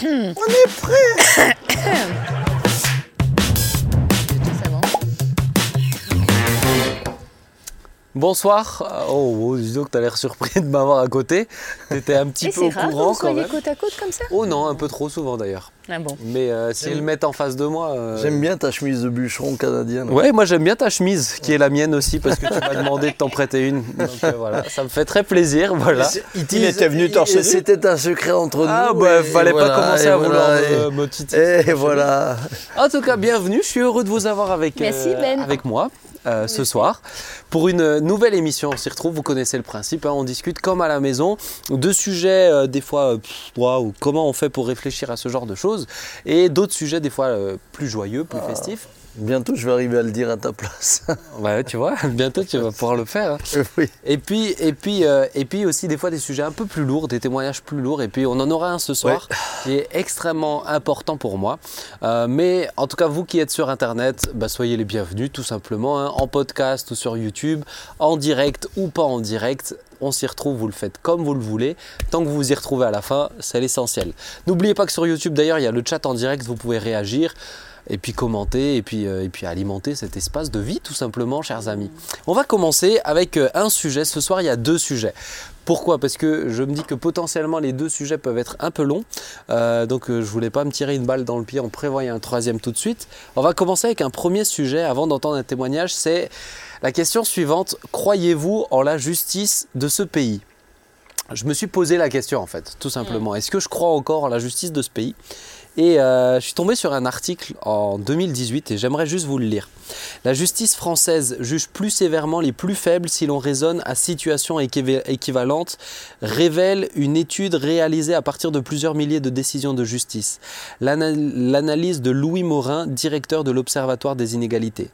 On est prêt Bonsoir. Oh, oh, dis donc, t'as l'air surpris de m'avoir à côté. T'étais un petit Et peu au rare courant que vous quand même. côte à côte comme ça? Oh non, un peu trop souvent d'ailleurs. Ah bon. Mais euh, s'ils le mettent en face de moi. euh, J'aime bien ta chemise de bûcheron canadienne. Ouais, moi j'aime bien ta chemise, qui est la mienne aussi, parce que tu m'as demandé de t'en prêter une. Donc euh, voilà, ça me fait très plaisir. Voilà. Il était venu torse C'était un secret entre Ah nous. bah, et fallait voilà, pas commencer et à voilà, vouloir et- me, me titiller. Et voilà. En tout cas, bienvenue. Je suis heureux de vous avoir avec, Merci, Ben. avec moi euh, ce soir pour une nouvelle émission. On s'y retrouve. Vous connaissez le principe. hein, on discute comme à la maison de sujets, euh, des fois, euh, pff, waouh, comment on fait pour réfléchir à ce genre de choses, et d'autres sujets, des fois, euh, plus joyeux, plus festifs. Bientôt, je vais arriver à le dire à ta place. Ouais, tu vois, bientôt tu vas pouvoir le faire. hein. oui. Et puis, et, puis, euh, et puis aussi des fois des sujets un peu plus lourds, des témoignages plus lourds. Et puis on en aura un ce soir qui est extrêmement important pour moi. Euh, mais en tout cas, vous qui êtes sur Internet, bah, soyez les bienvenus tout simplement, hein, en podcast ou sur YouTube, en direct ou pas en direct. On s'y retrouve, vous le faites comme vous le voulez. Tant que vous vous y retrouvez à la fin, c'est l'essentiel. N'oubliez pas que sur YouTube, d'ailleurs, il y a le chat en direct, vous pouvez réagir et puis commenter et puis, euh, et puis alimenter cet espace de vie tout simplement, chers amis. On va commencer avec euh, un sujet. Ce soir, il y a deux sujets. Pourquoi? Parce que je me dis que potentiellement les deux sujets peuvent être un peu longs. Euh, donc je voulais pas me tirer une balle dans le pied en prévoyant un troisième tout de suite. On va commencer avec un premier sujet avant d'entendre un témoignage. C'est la question suivante. Croyez-vous en la justice de ce pays? Je me suis posé la question en fait, tout simplement. Est-ce que je crois encore en la justice de ce pays? Et euh, je suis tombé sur un article en 2018 et j'aimerais juste vous le lire. La justice française juge plus sévèrement les plus faibles si l'on raisonne à situation équiv- équivalente, révèle une étude réalisée à partir de plusieurs milliers de décisions de justice. L'ana- L'analyse de Louis Morin, directeur de l'Observatoire des inégalités.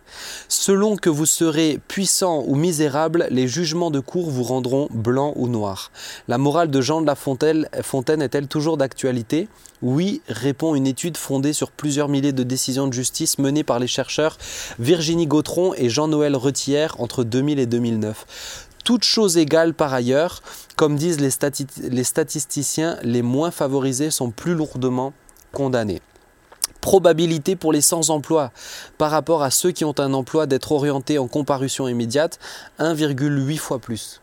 Selon que vous serez puissant ou misérable, les jugements de cour vous rendront blanc ou noir. La morale de Jean de La Fontaine est-elle toujours d'actualité? Oui, répond une étude fondée sur plusieurs milliers de décisions de justice menées par les chercheurs Virginie Gautron et Jean-Noël Retière entre 2000 et 2009. Toutes choses égales par ailleurs, comme disent les, stati- les statisticiens, les moins favorisés sont plus lourdement condamnés. Probabilité pour les sans-emploi par rapport à ceux qui ont un emploi d'être orientés en comparution immédiate, 1,8 fois plus.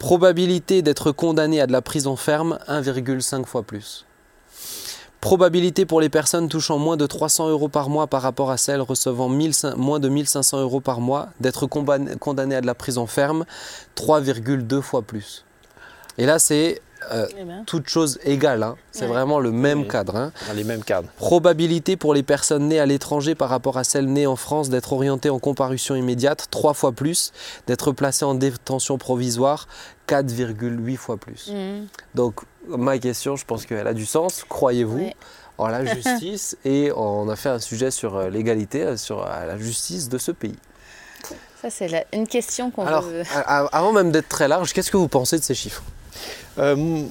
Probabilité d'être condamné à de la prison ferme, 1,5 fois plus. Probabilité pour les personnes touchant moins de 300 euros par mois par rapport à celles recevant 1500 moins de 1500 euros par mois d'être comban- condamné à de la prison ferme, 3,2 fois plus. Et là, c'est euh, Eh ben. toute chose égale. hein. C'est Ouais. vraiment le même Oui. cadre. hein. Dans les mêmes cadres. Probabilité pour les personnes nées à l'étranger par rapport à celles nées en France d'être orientées en comparution immédiate, 3 fois plus. D'être placées en détention provisoire, 4,8 fois plus. Mhm. Donc, ma question, je pense qu'elle a du sens. Croyez-vous Ouais. en la justice Et on a fait un sujet sur euh, l'égalité, euh, sur euh, la justice de ce pays. Ça, c'est la- une question qu'on Alors, veut. avant même d'être très large, qu'est-ce que vous pensez de ces chiffres? Euh,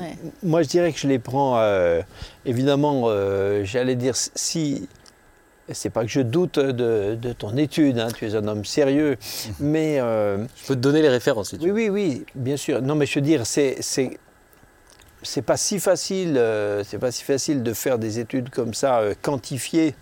Ouais. Moi, je dirais que je les prends, euh, évidemment, euh, j'allais dire, si. C'est pas que je doute de, de ton étude, hein, tu es un homme sérieux, mais. euh, Je peux te donner les références si tu oui, veux. oui, oui, bien sûr. Non, mais je veux dire, c'est. C'est pas si facile, euh, c'est pas si facile de faire des études comme ça, euh, quantifiées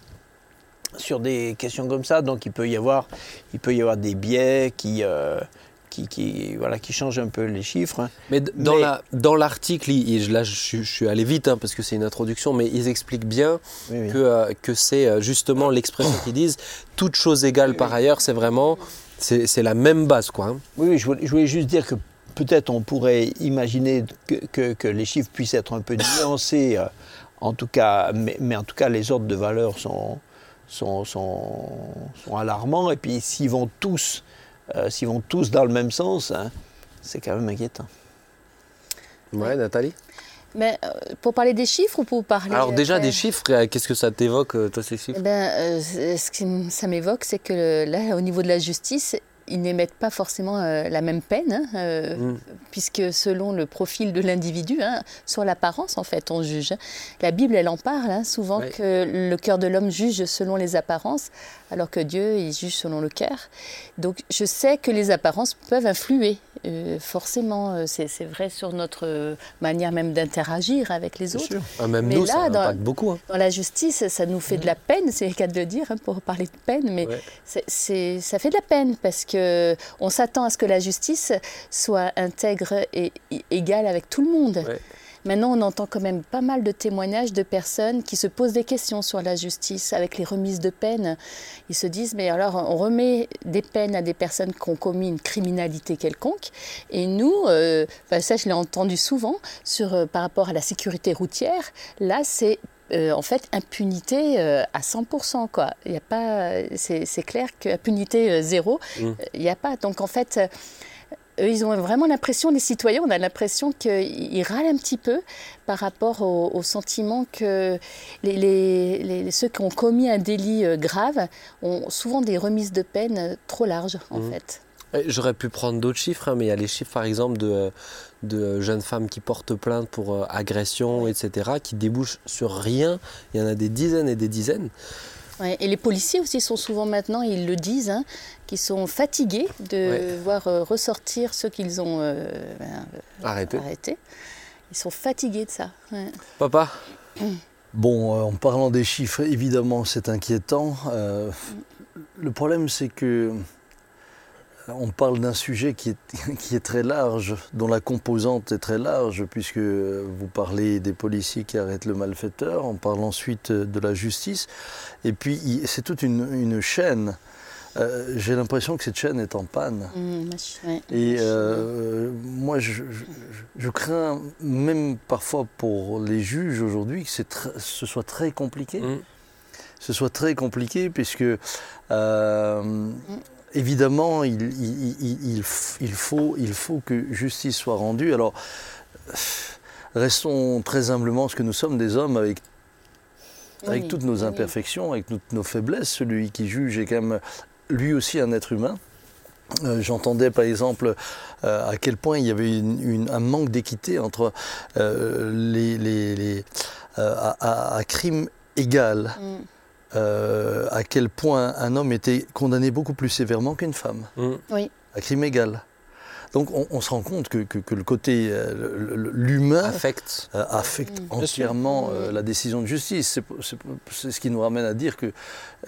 sur des questions comme ça. Donc il peut y avoir, il peut y avoir des biais qui, euh, qui, qui, voilà, qui changent un peu les chiffres. hein. Mais dans Mais- la- dans l'article, là je, suis- je suis allé vite hein, parce que c'est une introduction, mais ils expliquent bien Oui, oui. que, euh, que c'est justement l'expression qu'ils disent, toute chose égale par ailleurs, c'est vraiment, c'est la même base quoi. hein. Oui, oui, je voulais, je voulais juste dire que peut-être on pourrait imaginer que, que- que les chiffres puissent être un peu nuancés, euh, en tout cas, mais, mais en tout cas les ordres de valeur sont, sont, sont, sont alarmants. Et puis s'ils vont tous, euh, s'ils vont tous dans le même sens, hein, c'est quand même inquiétant. Ouais, Nathalie? Mais euh, pour parler des chiffres ou pour parler. Alors déjà des chiffres, qu'est-ce que ça t'évoque toi ces chiffres? Eh ben, euh, ce que ça m'évoque, c'est que là, au niveau de la justice, ils n'émettent pas forcément la même peine, hein, mm. puisque selon le profil de l'individu, hein, sur l'apparence en fait, on juge. La Bible, elle en parle hein, souvent que le cœur de l'homme juge selon les apparences, alors que Dieu, il juge selon le cœur. Donc je sais que les apparences peuvent influer, euh, forcément, euh, c'est vrai sur notre manière même d'interagir avec les autres. Ah, même mais nous, là, ça dans, beaucoup. Hein. Dans la justice, ça nous fait de la peine, c'est le cas de le dire, hein, pour parler de peine, mais ça fait de la peine parce que on s'attend à ce que la justice soit intègre et égale avec tout le monde. Maintenant, on entend quand même pas mal de témoignages de personnes qui se posent des questions sur la justice avec les remises de peine. Ils se disent, mais alors on remet des peines à des personnes qui ont commis une criminalité quelconque. Et nous, euh, ça je l'ai entendu souvent sur, euh, par rapport à la sécurité routière, là c'est euh, en fait, impunité à 100%. Quoi. Il y a pas, c'est, clair qu'impunité zéro, mmh. il n'y a pas. Donc en fait, ils ont vraiment l'impression, les citoyens, on a l'impression qu'ils râlent un petit peu par rapport au, sentiment que les, ceux qui ont commis un délit euh, grave ont souvent des remises de peine trop larges, en mmh. fait. J'aurais pu prendre d'autres chiffres, hein, mais il y a les chiffres, par exemple, de, de jeunes femmes qui portent plainte pour euh, agression, etc., qui débouchent sur rien. Il y en a des dizaines et des dizaines et les policiers aussi sont souvent maintenant, ils le disent, hein, qu'ils sont fatigués de voir euh, ressortir ceux qu'ils ont euh, ben, arrêtés. Ils sont fatigués de ça. Papa Bon, euh, en parlant des chiffres, évidemment, c'est inquiétant. le problème, c'est que on parle d'un sujet qui est, qui est, très large, dont la composante est très large, puisque vous parlez des policiers qui arrêtent le malfaiteur, on parle ensuite de la justice, et puis c'est toute une, chaîne. Euh, j'ai l'impression que cette chaîne est en panne. Mmh, et euh, moi, je, crains même parfois pour les juges aujourd'hui que ce soit très compliqué. Mmh. Ce soit très compliqué, puisque euh, mmh évidemment, il, faut, il faut que justice soit rendue. Alors, restons très humblement ce que nous sommes des hommes avec, avec toutes nos imperfections, avec toutes nos faiblesses. Celui qui juge est quand même lui aussi un être humain. Euh, j'entendais par exemple euh, à quel point il y avait un manque d'équité entre euh, les, les, à, crime égal. Mm. Euh, à quel point un homme était condamné beaucoup plus sévèrement qu'une femme, mm. oui. à crime égal. Donc on, se rend compte que, le côté, euh, l'humain affecte, euh, affecte mm. entièrement la décision de justice. C'est ce qui nous ramène à dire que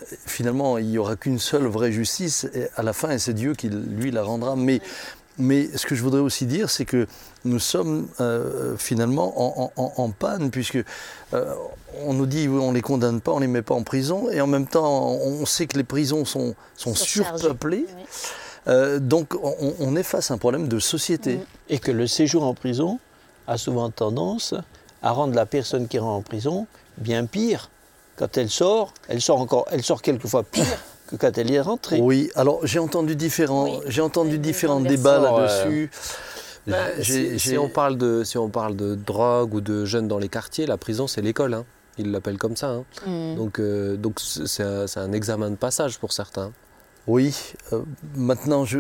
finalement il n'y aura qu'une seule vraie justice à la fin et c'est Dieu qui lui la rendra. Mais, mais ce que je voudrais aussi dire, c'est que nous sommes euh, finalement en, panne, puisque euh, on nous dit on ne les condamne pas, on ne les met pas en prison, et en même temps on sait que les prisons sont, sont surpeuplées. Euh, donc on, est face à un problème de société. Et que le séjour en prison a souvent tendance à rendre la personne qui rentre en prison bien pire. Quand elle sort, elle sort encore, elle sort quelquefois pire que quand elle y est rentrée. Oui, alors j'ai entendu différents, j'ai entendu différents débats là-dessus. Bah, si, on parle de, si on parle de drogue ou de jeunes dans les quartiers, la prison, c'est l'école. Hein. Ils l'appellent comme ça. Hein. Mm. Donc, euh, donc c'est un, examen de passage pour certains. Oui, euh, maintenant je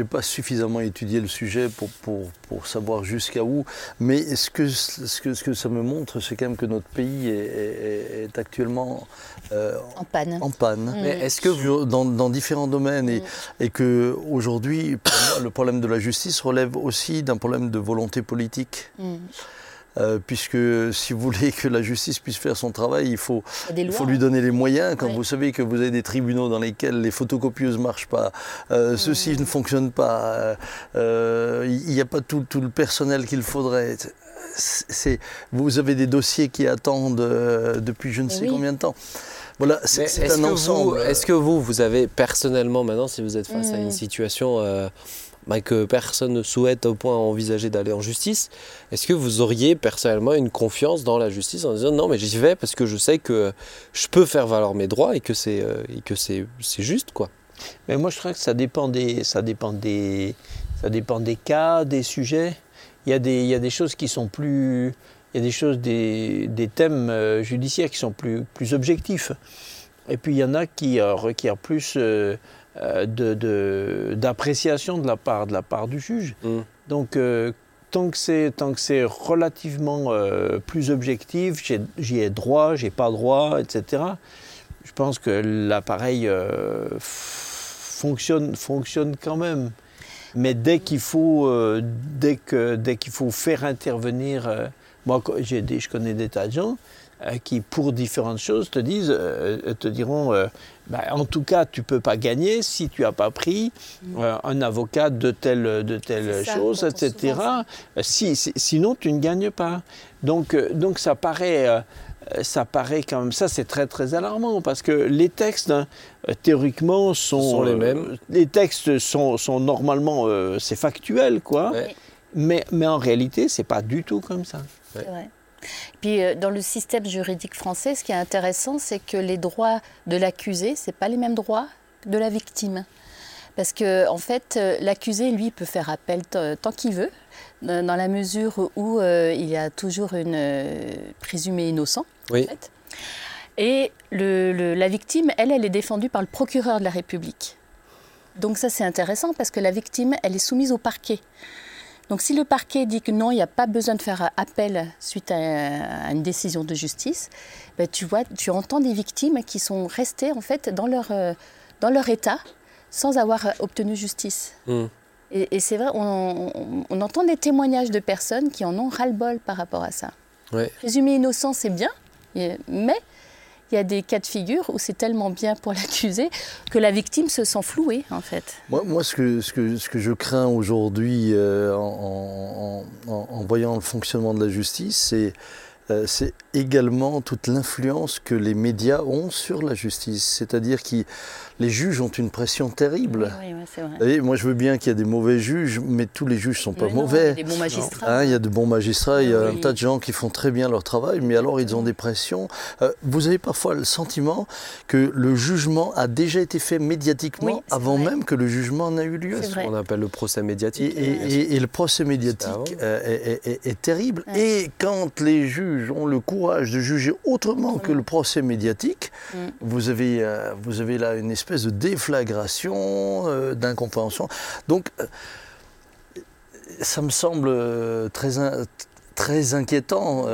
n'ai pas suffisamment étudié le sujet pour, pour, pour savoir jusqu'à où, mais ce que, ce, que, ce que ça me montre, c'est quand même que notre pays est, est, actuellement euh, en panne. En panne. Mais est-ce que dans, dans, différents domaines et, mm. et que aujourd'hui, le problème de la justice relève aussi d'un problème de volonté politique. Mm. Euh, puisque si vous voulez que la justice puisse faire son travail, il faut, il faut lui donner les moyens. Quand vous savez que vous avez des tribunaux dans lesquels les photocopieuses ne marchent pas, euh, ceux-ci ne fonctionnent pas, euh, il n'y a pas tout, tout le personnel qu'il faudrait. vous avez des dossiers qui attendent depuis je ne sais combien de temps. Voilà, c'est un ensemble. Est-ce que vous, vous avez personnellement maintenant, si vous êtes face à une mm. Situation que personne ne souhaite au point envisager d'aller en justice, est-ce que vous auriez personnellement une confiance dans la justice en disant non mais j'y vais parce que je sais que je peux faire valoir mes droits et que c'est euh, juste quoi? Mais moi je crois que ça dépend des ça dépend des ça dépend des cas, des sujets. Il y a des il y a des choses qui sont plus il y a des choses des, des thèmes euh, judiciaires qui sont plus plus objectifs. Et puis il y en a qui euh, requièrent plus d'appréciation de, la part, de la part du juge. Mm. Donc, tant que c'est tant que c'est relativement plus objectif, j'y ai, droit, j'ai pas droit, etc. Je pense que l'appareil fonctionne fonctionne quand même. Mais dès qu'il faut, euh, dès que, dès qu'il faut faire intervenir, euh, moi j'ai je connais des tas de gens euh, qui, pour différentes choses, te disent, te diront, bah, en tout cas, tu peux pas gagner si tu as pas pris un avocat de telle, de telle chose, etc. Si, sinon, tu ne gagnes pas. Donc, donc ça paraît euh, ça paraît quand même, ça c'est très très alarmant parce que les textes, hein, euh, théoriquement, sont, les mêmes. Euh, les textes sont, sont normalement, c'est factuel quoi. Mais, mais en réalité, c'est pas du tout comme ça. Puis dans le système juridique français, ce qui est intéressant, c'est que les droits de l'accusé, c'est pas les mêmes droits de la victime. Parce que en fait, l'accusé, lui, peut faire appel tant qu'il veut dans la mesure où euh, il y a toujours une euh, présumée innocent. Oui. Et la victime, elle, elle est défendue par le procureur de la République. Donc ça, c'est intéressant parce que la victime, elle est soumise au parquet. Donc si le parquet dit que non, il n'y a pas besoin de faire appel suite à, une décision de justice, ben, tu vois, tu entends des victimes qui sont restées en fait dans leur, euh, dans leur état sans avoir obtenu justice. Mmh. Et, c'est vrai, on, entend des témoignages de personnes qui en ont ras-le-bol par rapport à ça. Ouais. Présumer innocent, c'est bien, mais il y a des cas de figure où c'est tellement bien pour l'accusé que la victime se sent flouée, en fait. Moi, moi ce, que, ce, que, ce que je crains aujourd'hui euh, en, en, voyant le fonctionnement de la justice, c'est c'est également toute l'influence que les médias ont sur la justice. C'est-à-dire que les juges ont une pression terrible. Oui, oui, vrai. moi, je veux bien qu'il y a des mauvais juges, mais tous les juges ne sont pas mauvais. Il y a des bons magistrats. Hein, il y a de bons magistrats, il y a un tas de gens qui font très bien leur travail, mais alors ils ont des pressions. Euh, vous avez parfois le sentiment que le jugement a déjà été fait médiatiquement avant même que le jugement n'a eu lieu. C'est ce qu'on appelle le procès médiatique. Et, le procès médiatique euh, est, terrible. Et quand les juges ont le courage de juger autrement que le procès médiatique, mm. vous, avez, euh, vous avez là une espèce de déflagration, euh, d'incompréhension. Donc, euh, ça me semble très, très inquiétant,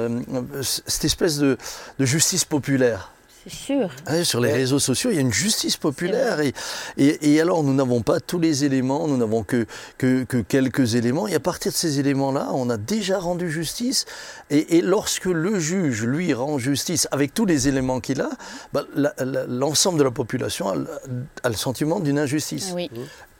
cette espèce de, de justice populaire. Sûr. sur les réseaux sociaux, il y a une justice populaire. Et, et, alors, nous n'avons pas tous les éléments, nous n'avons que, que, quelques éléments. Et à partir de ces éléments-là, on a déjà rendu justice. Et, lorsque le juge, lui, rend justice avec tous les éléments qu'il a, bah, l'ensemble de la population a, le sentiment d'une injustice. Oui.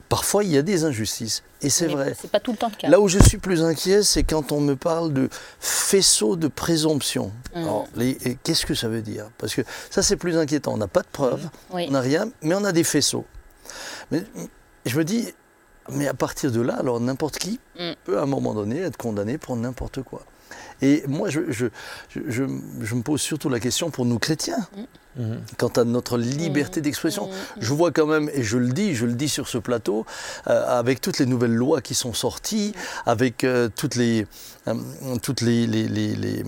Parfois, il y a des injustices, et c'est vrai. C'est pas tout le temps le cas. Là où je suis plus inquiet, c'est quand on me parle de faisceau de présomption. Mmh. qu'est-ce que ça veut dire? Parce que ça, c'est plus inquiétant. On n'a pas de preuves, mmh. on n'a rien, mais on a des faisceaux. Mais je me dis, mais à partir de là, alors n'importe qui mmh. peut à un moment donné être condamné pour n'importe quoi. Et moi, je, je, je, me pose surtout la question pour nous chrétiens. Mhm. Quant à notre liberté d'expression, je vois quand même, et je le dis, je le dis sur ce plateau, euh, avec toutes les nouvelles lois qui sont sorties, avec euh, toutes les, euh, toutes les, les, les,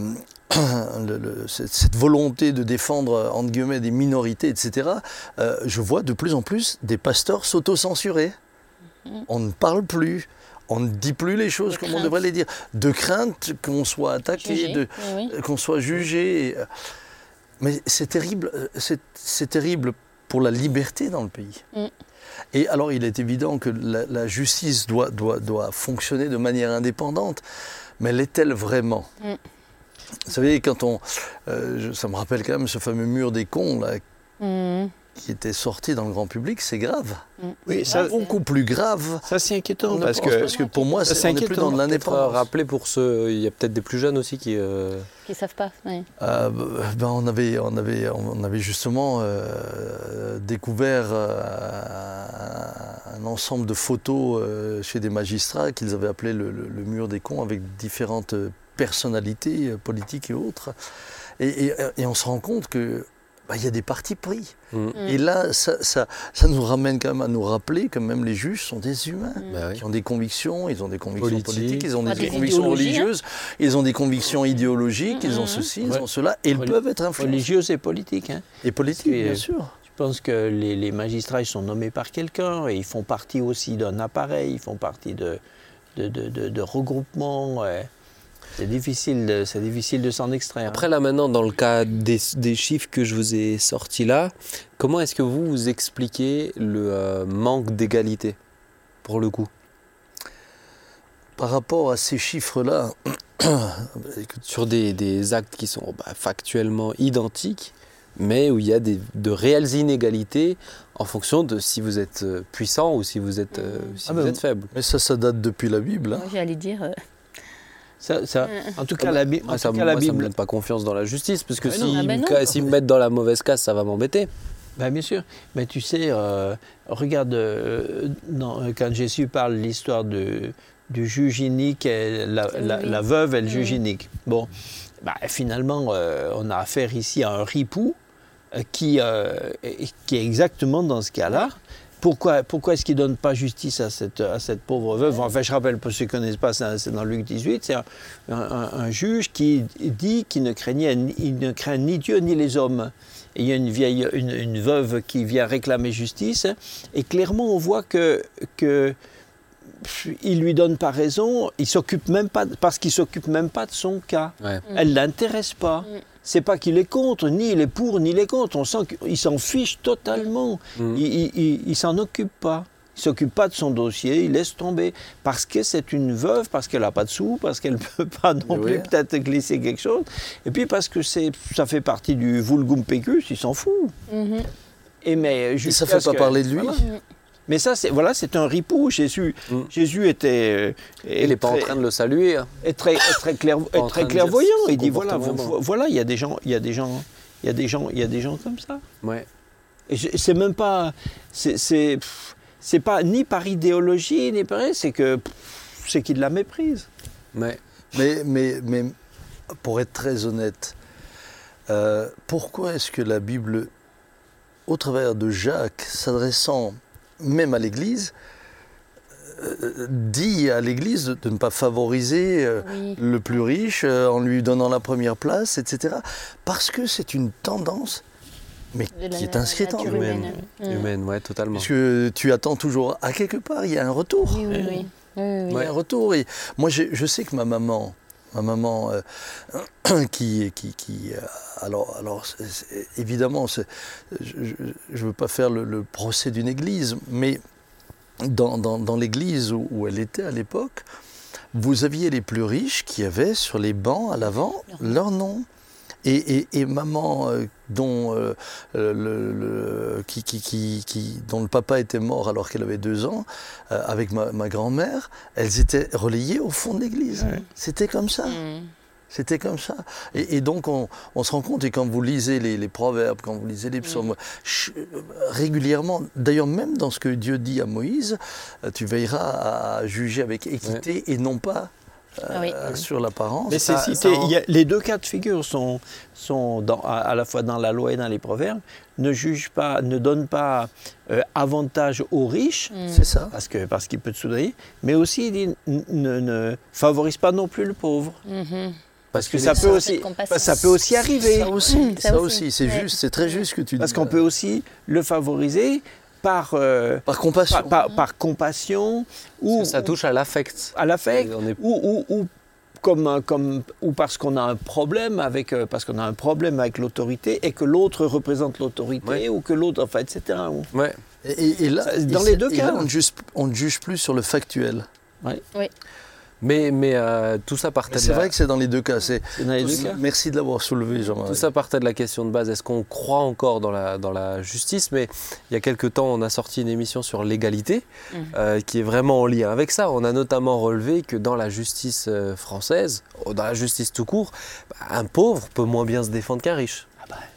cette volonté de défendre entre guillemets des minorités, etc. je vois de plus en plus des pasteurs s'auto-censurer. Mhm. On ne parle plus on ne dit plus les choses comme on devrait les dire. De crainte qu'on soit attaqué, qu'on soit jugé. Mais c'est terrible, c'est terrible pour la liberté dans le pays. Mm. Et alors, il est évident que la, justice doit, doit, doit, fonctionner de manière indépendante, mais l'est-elle vraiment mm. Vous savez, quand on. Euh, ça me rappelle quand même ce fameux mur des cons, là, mm qui était sorti dans le grand public, c'est grave. Mm. Oui, ça, beaucoup plus grave. Ça, c'est inquiétant. Parce que, parce que pour moi, c'est plus dans l'indépendance. Rappeler pour ceux, il y a peut-être des plus jeunes aussi qui. Euh... Qui savent pas. Oui. Euh, ben, on avait, on avait, on avait justement euh, découvert euh, un ensemble de photos chez des magistrats qu'ils avaient appelé le, mur des cons, avec différentes personnalités politiques et autres. et, et on se rend compte que bah, il y a des partis pris. Mm. Et là, ça, ça, ça, nous ramène quand même à nous rappeler que même les juges sont des humains, mm. bah qui ont des convictions, ils ont des convictions politiques, ils ont des, convictions hein. religieuses, ils ont des convictions idéologiques, ils ont mm-hmm. ceci, ils ont cela, et ils peuvent être influencés. Religieuses et politiques. Hein. Et politiques, bien sûr. pense que les, magistrats ils sont nommés par quelqu'un et ils font partie aussi d'un appareil, ils font partie de, de, de, regroupements. C'est difficile, de, c'est difficile de s'en extraire. Après là maintenant, dans le cas des, des, chiffres que je vous ai sortis là, comment est-ce que vous vous expliquez le euh, manque d'égalité pour le coup? Par rapport à ces chiffres-là, sur des, des, actes qui sont bah, factuellement identiques, mais où il y a des, de réelles inégalités en fonction de si vous êtes euh, puissant ou si vous êtes, euh, si ah, vous êtes faible. Mais ça, ça date depuis la Bible. Hein. J'allais dire. Euh, ça, ça, en tout cas, la, Bible. Ah, ça, cas, la Bible... me donne pas confiance dans la justice, parce que s'ils me mettent dans la mauvaise case, ça va m'embêter. Ben, bien sûr, mais tu sais, regarde, dans, quand Jésus parle l'histoire de, du juge inique, et la, la, veuve et le juge inique. Bon, bah, finalement, on a affaire ici à un ripou euh, qui, euh, qui est exactement dans ce cas-là. Pourquoi, pourquoi est-ce qu'il ne donne pas justice à cette, à cette pauvre veuve? Enfin, je rappelle, pour ceux qui ne connaissent pas, c'est dans Luc 18, c'est un, juge qui dit qu'il ne, craignait, il ne craint ni Dieu ni les hommes. Et il y a une vieille, une, une, veuve qui vient réclamer justice, et clairement on voit que, que il lui donne pas raison, il s'occupe même pas, parce qu'il s'occupe même pas de son cas. Elle l'intéresse pas. C'est pas qu'il est contre, ni il est pour, ni il est contre. On sent qu'il s'en fiche totalement. Mm. Il, s'en occupe pas. Il s'occupe pas de son dossier, il laisse tomber. Parce que c'est une veuve, parce qu'elle n'a pas de sous, parce qu'elle ne peut pas non plus peut-être glisser quelque chose. Et puis parce que ça fait partie du vulgum pecus, il s'en fout. Mm-hmm. Et mais ça ne fait pas parler de lui. Mais ça, c'est voilà, c'est un ripou. Jésus, mm. Jésus était. Euh, il n'est pas en train de le saluer. Hein. Est très, très, clair, très clairvoyant. Il dit voilà, voilà, il y a des gens, il y a des gens, il y a des gens, il y a des gens comme ça. Ouais. Et c'est même pas, c'est, c'est pas ni par idéologie ni par c'est que c'est qu'il la méprise. Mais, mais, mais, mais pour être très honnête, euh, pourquoi est-ce que la Bible, au travers de Jacques, s'adressant même à l'Église, euh, dit à l'Église de, ne pas favoriser euh, le plus riche euh, en lui donnant la première place, etc. Parce que c'est une tendance mais qui est inscrite en humaine. Humaine, ouais, totalement. Parce que tu attends toujours, à quelque part, il y a un retour. Oui, oui, oui. Il y a un retour. Et moi, je sais que ma maman, ma maman qui, qui, qui alors, alors évidemment, je ne veux pas faire le, procès d'une église, mais dans, l'église où, elle était à l'époque, vous aviez les plus riches qui avaient sur les bancs à l'avant leur nom. Et, maman, euh, dont, euh, le, qui, qui, dont le papa était mort alors qu'elle avait deux ans, euh, avec ma, grand-mère, elles étaient relayées au fond de l'église. C'était comme ça. Mmh. C'était comme ça. Et, donc on, se rend compte, et quand vous lisez les, proverbes, quand vous lisez les psaumes, régulièrement, d'ailleurs même dans ce que Dieu dit à Moïse, tu veilleras à juger avec équité et non pas euh, ah sur l'apparence. Mais c'est les deux cas de figure sont, sont à, la fois dans la loi et dans les proverbes, ne juge pas, ne donne pas euh, avantage aux riches, mm. c'est ça, parce que parce qu'il peut te soudoyer, mais aussi il dit, ne, favorise pas non plus le pauvre. Mm-hmm. Parce que ça peut, aussi, ça peut aussi arriver. Ça aussi, ça, aussi. c'est juste, c'est très juste que tu dis. Parce qu'on peut aussi le favoriser par, euh, par compassion, par, compassion ou ça touche à l'affect, à l'affect, ou, ou, comme, comme, ou parce qu'on a un problème avec, euh, parce qu'on a un problème avec l'autorité et que l'autre représente l'autorité ou que l'autre, enfin, etc. Ouais. Et, là, dans les deux cas, on, ne juge, on ne juge plus sur le factuel. Ouais. Oui. Mais, mais euh, tout ça partait. C'est vrai que c'est dans les deux cas. C'est Merci de l'avoir soulevé, Jean-Marie. Tout ça partait de la question de base. Est-ce qu'on croit encore dans la, dans la justice? Mais il y a quelques temps, on a sorti une émission sur l'égalité, mmh. euh, qui est vraiment en lien avec ça. On a notamment relevé que dans la justice euh, française, dans la justice tout court, bah, un pauvre peut moins bien se défendre qu'un riche.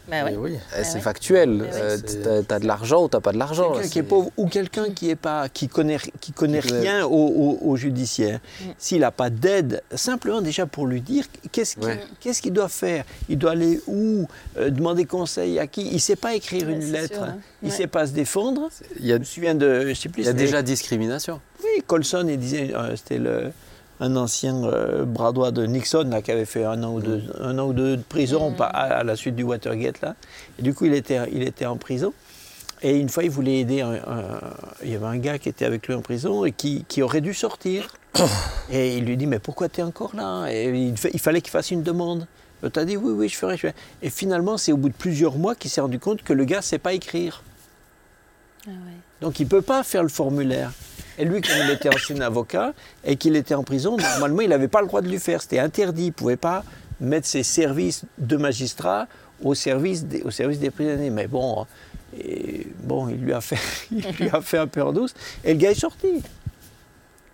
Bah oui. Eh, bah c'est factuel. Euh, tu as de l'argent ou tu pas de l'argent. Quelqu'un qui est pauvre ou quelqu'un qui est pas, qui connaît, qui connaît rien au, judiciaire. Mm. S'il n'a pas d'aide, simplement déjà pour lui dire qu'est-ce qu'il doit faire? Il doit aller où, euh, demander conseil à qui? Il ne sait pas écrire une lettre. Hein. Il ne sait pas se défendre. Il y a, je de, sais plus. Il y a déjà discrimination. Oui, Colson, il disait, euh, c'était le un ancien euh, bras droit de Nixon là, qui avait fait un an ou deux, un an ou deux de prison mm. à, la suite du Watergate. Là. Et du coup, il était, il était en prison. Et une fois, il voulait aider. Un, il y avait un gars qui était avec lui en prison et qui, qui aurait dû sortir. et il lui dit Mais pourquoi tu es encore là? Et il, il fallait qu'il fasse une demande. Tu as dit Oui, oui, je ferai. Je ferai. Et finalement, c'est au bout de plusieurs mois qu'il s'est rendu compte que le gars ne sait pas écrire. Ah ouais. Donc il ne peut pas faire le formulaire. Et lui, comme il était ancien avocat et qu'il était en prison, normalement, il n'avait pas le droit de le faire. C'était interdit. Il ne pouvait pas mettre ses services de magistrat au service des, au service des prisonniers. Mais bon, et bon, il lui a fait, il lui a fait un peu en douce. Et le gars est sorti.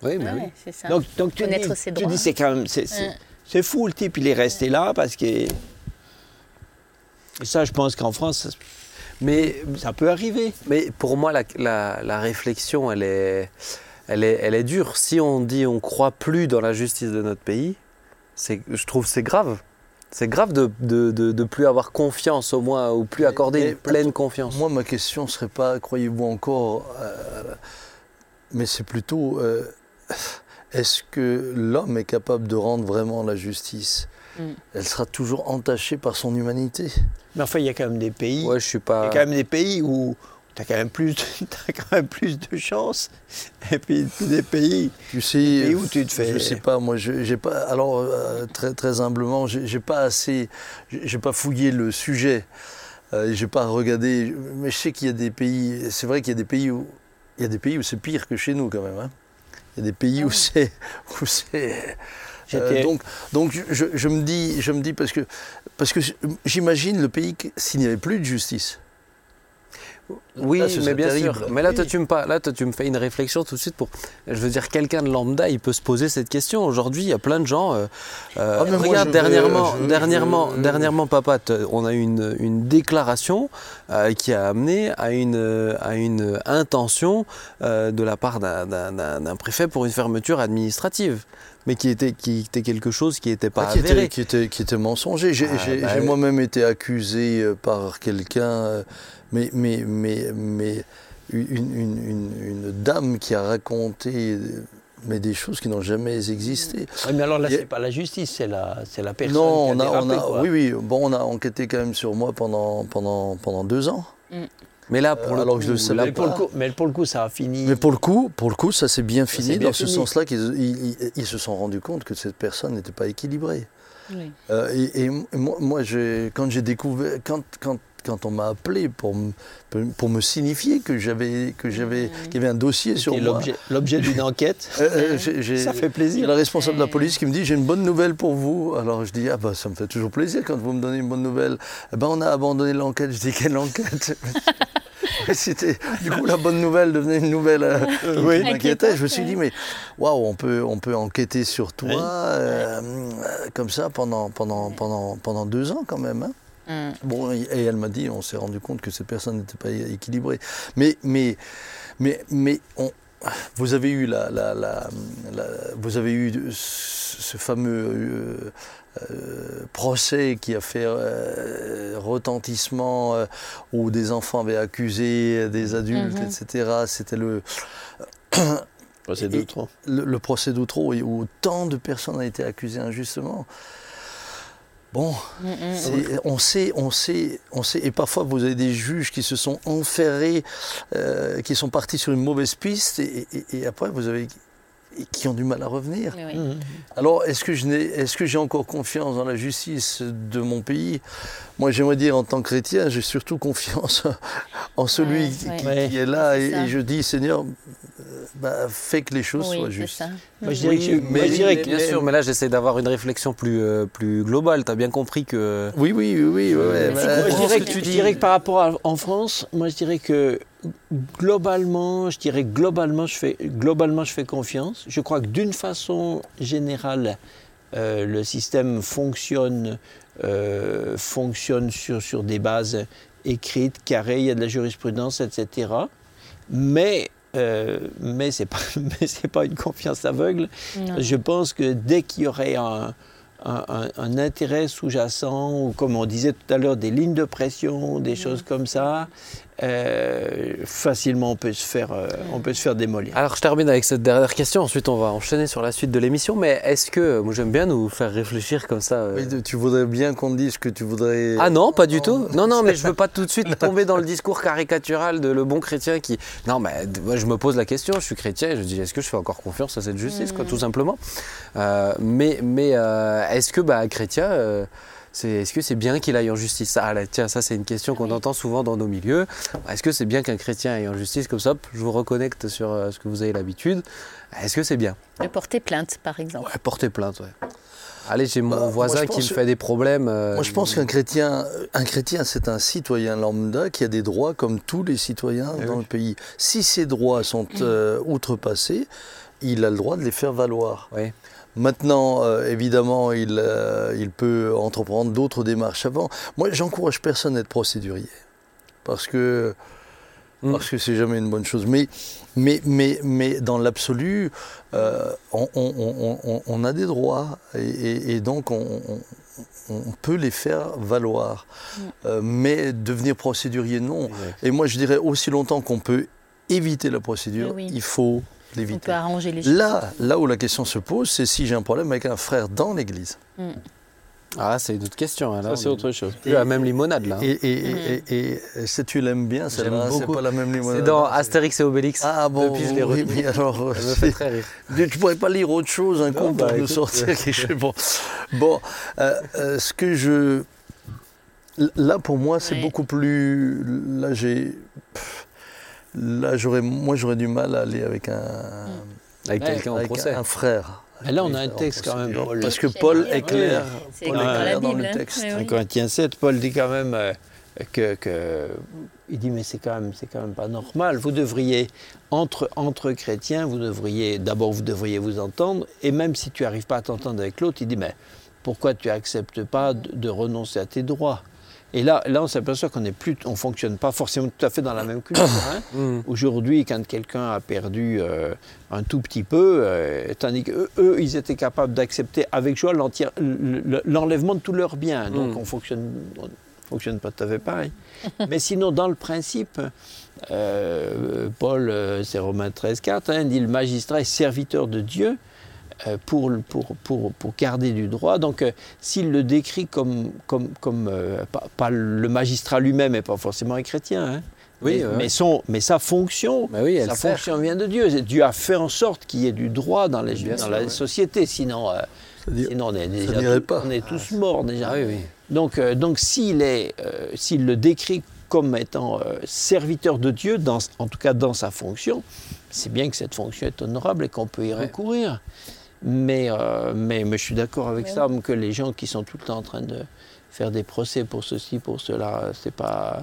Oui, mais oui. C'est ça. Donc, donc tu, dis, ses tu dis, c'est quand même, c'est fou le type, il est resté là parce que. Et ça, je pense qu'en France, mais ça peut arriver. Mais pour moi, la, la, la réflexion, elle est, elle, est, elle est dure. Si on dit on croit plus dans la justice de notre pays, je trouve c'est grave. C'est grave de ne de, de, plus avoir confiance au moins, ou plus accorder une pleine confiance. Moi, ma question ne serait pas, croyez-vous encore, euh, mais c'est plutôt, euh, est-ce que l'homme est capable de rendre vraiment la justice? Mm. Elle sera toujours entachée par son humanité. Mais enfin, il y a quand même des pays. Ouais, je suis pas. Il y a quand même des pays où tu as quand même plus, de, as quand même plus de chance. Et puis, des pays. Tu sais, où tu te fais. Je sais pas, moi, j'ai pas. Alors, euh, très, très humblement, j'ai pas assez. J'ai pas fouillé le sujet. Euh, j'ai pas regardé. Mais je sais qu'il y a des pays. C'est vrai qu'il y a des pays où. Il y a des pays où c'est pire que chez nous, quand même. Hein. Il y a des pays où ah c'est. Euh, donc, donc je, je, me dis, je me dis parce que, parce que j'imagine le pays s'il n'y avait plus de justice. Oui, mais bien sûr. Mais là, toi, tu me, là, toi, tu me fais une réflexion tout de suite pour. Je veux dire, quelqu'un de lambda, il peut se poser cette question. Aujourd'hui, il y a plein de gens. Euh, euh, ah, regarde, dernièrement, dernièrement, dernièrement, papa, on a eu une, une déclaration euh, qui a amené à une, à une intention de la part d'un préfet pour une fermeture administrative mais qui était, qui était quelque chose qui n'était pas ah, qui Était, qui, était, qui était mensonger. J'ai ah, bah moi-même été accusé par quelqu'un mais, mais, mais, mais une, une, dame qui a raconté mais des choses qui n'ont jamais existé. mais alors là, ce n'est pas la justice, c'est la, c'est la personne non, qui a, on a, on a Oui, oui. Bon, on a enquêté quand même sur moi pendant, pendant, pendant deux ans. Mm. Mais là, pour le alors coup, que je mais, pour le coup, mais pour le coup, ça a fini. Mais pour le coup, pour le coup ça s'est bien fini dans ce sens-là qu'ils ils, se sont rendus compte que cette personne n'était pas équilibrée. Oui. Euh, et, et, moi, moi quand j'ai découvert, quand, quand quand on m'a appelé pour, pour me signifier que j'avais que j'avais mmh. qu'il y avait un dossier sur moi. L'objet d'une enquête. Euh, euh, ça fait plaisir. La responsable de la police qui me dit j'ai une bonne nouvelle pour vous. Alors je dis ah bah ça me fait toujours plaisir quand vous me donnez une bonne nouvelle. Eh ben on a abandonné l'enquête. Je dis quelle enquête? C'était du coup la bonne nouvelle devenait une nouvelle euh, oui. qui m'inquiétait. Je me suis dit mais waouh on peut on peut enquêter sur toi comme ça pendant pendant pendant pendant deux ans quand même. Hein. Mm. Bon, et elle m'a dit, on s'est rendu compte que ces personnes n'étaient pas équilibrées. Mais, mais, mais, mais on, vous avez eu la, la, la, vous avez eu ce fameux euh, euh, procès qui a fait euh, retentissement où des enfants avaient accusé des adultes, mm-hmm. etc. C'était le procès d'Outreau. Le, le, procès d'Outreau où tant de personnes ont été accusées injustement. Bon, mm, mm. on sait, on sait, on sait, et parfois vous avez des juges qui se sont enferrés, euh, qui sont partis sur une mauvaise piste, et après vous avez qui ont du mal à revenir. Mmh. Alors, est-ce que, est que j'ai encore confiance dans la justice de mon pays? Moi, j'aimerais dire, en tant que chrétien, j'ai surtout confiance en celui qui, est là. Et, je dis, Seigneur, bah, fais que les choses soient justes. Moi, je dirais que, mais, je dirais que, bien sûr, mais là, j'essaie d'avoir une réflexion plus, euh, plus globale. Tu as bien compris que... Oui, oui, oui. oui, je, dirais que, je dirais que par rapport à en France, moi, je dirais que globalement, je dirais globalement, je fais, globalement, je fais confiance. Je crois que d'une façon générale, euh, le système fonctionne, euh, fonctionne sur, sur des bases écrites, carrées, il y a de la jurisprudence, etc. Mais euh, mais ce n'est pas, pas, une confiance aveugle. Je pense que dès qu'il y aurait un, un, intérêt sous-jacent, ou comme on disait tout à l'heure, des lignes de pression, des choses comme ça, euh, facilement on peut, se faire, euh, on peut se faire démolir. Alors je termine avec cette dernière question, ensuite on va enchaîner sur la suite de l'émission, mais est-ce que, moi j'aime bien nous faire réfléchir comme ça. euh, Oui, tu voudrais bien qu'on dise que tu voudrais. Ah non, pas du tout. Non, non, mais je veux pas tout de suite tomber dans le discours caricatural de le bon chrétien qui. Non, mais moi, je me pose la question. Je suis chrétien et je dis est-ce que je fais encore confiance à cette justice, quoi, tout simplement. Euh, mais mais euh, est-ce que bah chrétien, euh, c'est est-ce que c'est bien qu'il aille en justice? Ah là, tiens, ça c'est une question qu'on entend souvent dans nos milieux. Est-ce que c'est bien qu'un chrétien aille en justice? Comme ça Je vous reconnecte sur euh, ce que vous avez l'habitude. Est-ce que c'est bien? De porter plainte, par exemple. Ouais, porter plainte, ouais. Allez, j'ai mon Bah, voisin qui pense me fait des problèmes. euh, Moi, je pense qu'un chrétien, un chrétien, c'est un citoyen lambda qui a des droits comme tous les citoyens Eh dans oui. le pays. Si ces droits sont euh, outrepassés, il a le droit de les faire valoir. Ouais. Maintenant, euh, évidemment, il, euh, il peut entreprendre d'autres démarches avant. Moi, j'encourage personne à être procédurier. Parce que Mm. parce que c'est jamais une bonne chose. Mais, mais, mais, mais dans l'absolu, euh, on, on- on- on- on a des droits et, et- et donc on, on- on peut les faire valoir. Euh, mais devenir procédurier, non. Exact. Et moi, je dirais aussi longtemps qu'on peut éviter la procédure, Oui, oui. il faut l'éviter. peut arranger les choses. Là, là où la question se pose, c'est si j'ai un problème avec un frère dans l'Église. Ah, c'est une autre question. hein, là, Ça, c'est autre chose. plus la même limonade là. hein. Et, et, et, et- et si tu l'aimes bien, c'est pas la même limonade. C'est dans Astérix et Obélix. Ah bon, Depuis, je l'ai oui, mais alors, Ça me fait très rire. Tu pourrais pas lire autre chose, un conte bah, pour nous écoute, sortir quelque chose. Bon, bon euh, euh, ce que je. Là, pour moi, c'est beaucoup plus. Là, j'ai. Là, j'aurais, moi, j'aurais du mal à aller avec un, Avec Ouais, quelqu'un en procès. un frère. Mais là, on a un texte quand même. Paul. Parce que Paul est clair. Paul est dans la clair dans le hein. texte. Oui, En oui. Corinthiens 7, Paul dit quand même euh, que, que- il dit mais c'est quand même c'est quand même pas normal. Vous devriez entre entre chrétiens, vous devriez d'abord vous devriez vous entendre et même si tu n'arrives pas à t'entendre avec l'autre, il dit mais pourquoi tu acceptes pas de, de renoncer à tes droits? Et là là on s'aperçoit qu'on on fonctionne pas forcément tout à fait dans la même culture. hein. Mm. Aujourd'hui, quand quelqu'un a perdu euh, un tout petit peu, euh, tandis qu'eux, eux, ils étaient capables d'accepter avec joie l'enlèvement de tous leurs biens. Donc Mm. on fonctionne, on fonctionne pas tout à fait pareil. Mais sinon, dans le principe, euh, Paul, c'est Romains 13, 4, hein, dit le magistrat est serviteur de Dieu. Euh, Pour, pour, pour, pour garder du droit. Donc, euh, s'il le décrit comme, comme, comme euh, pas, pas le magistrat lui-même n'est pas forcément un chrétien, hein, Oui, mais, ouais. mais, son, mais sa fonction, Bah oui, elle sa sert. fonction vient de Dieu. Dieu a fait en sorte qu'il y ait du droit dans, les, Bien dans sûr, la ouais. société, sinon, euh, sinon on est déjà on est tous morts déjà. Ah oui, oui. Donc, euh, donc s'il est, euh, s'il le décrit comme étant euh, serviteur de Dieu, dans, en tout cas dans sa fonction, c'est bien que cette fonction est honorable et qu'on peut y Ouais. Mais, euh, mais, mais je suis d'accord avec Mais Sam que les gens qui sont tout le temps en train de faire des procès pour ceci, pour cela, c'est pas.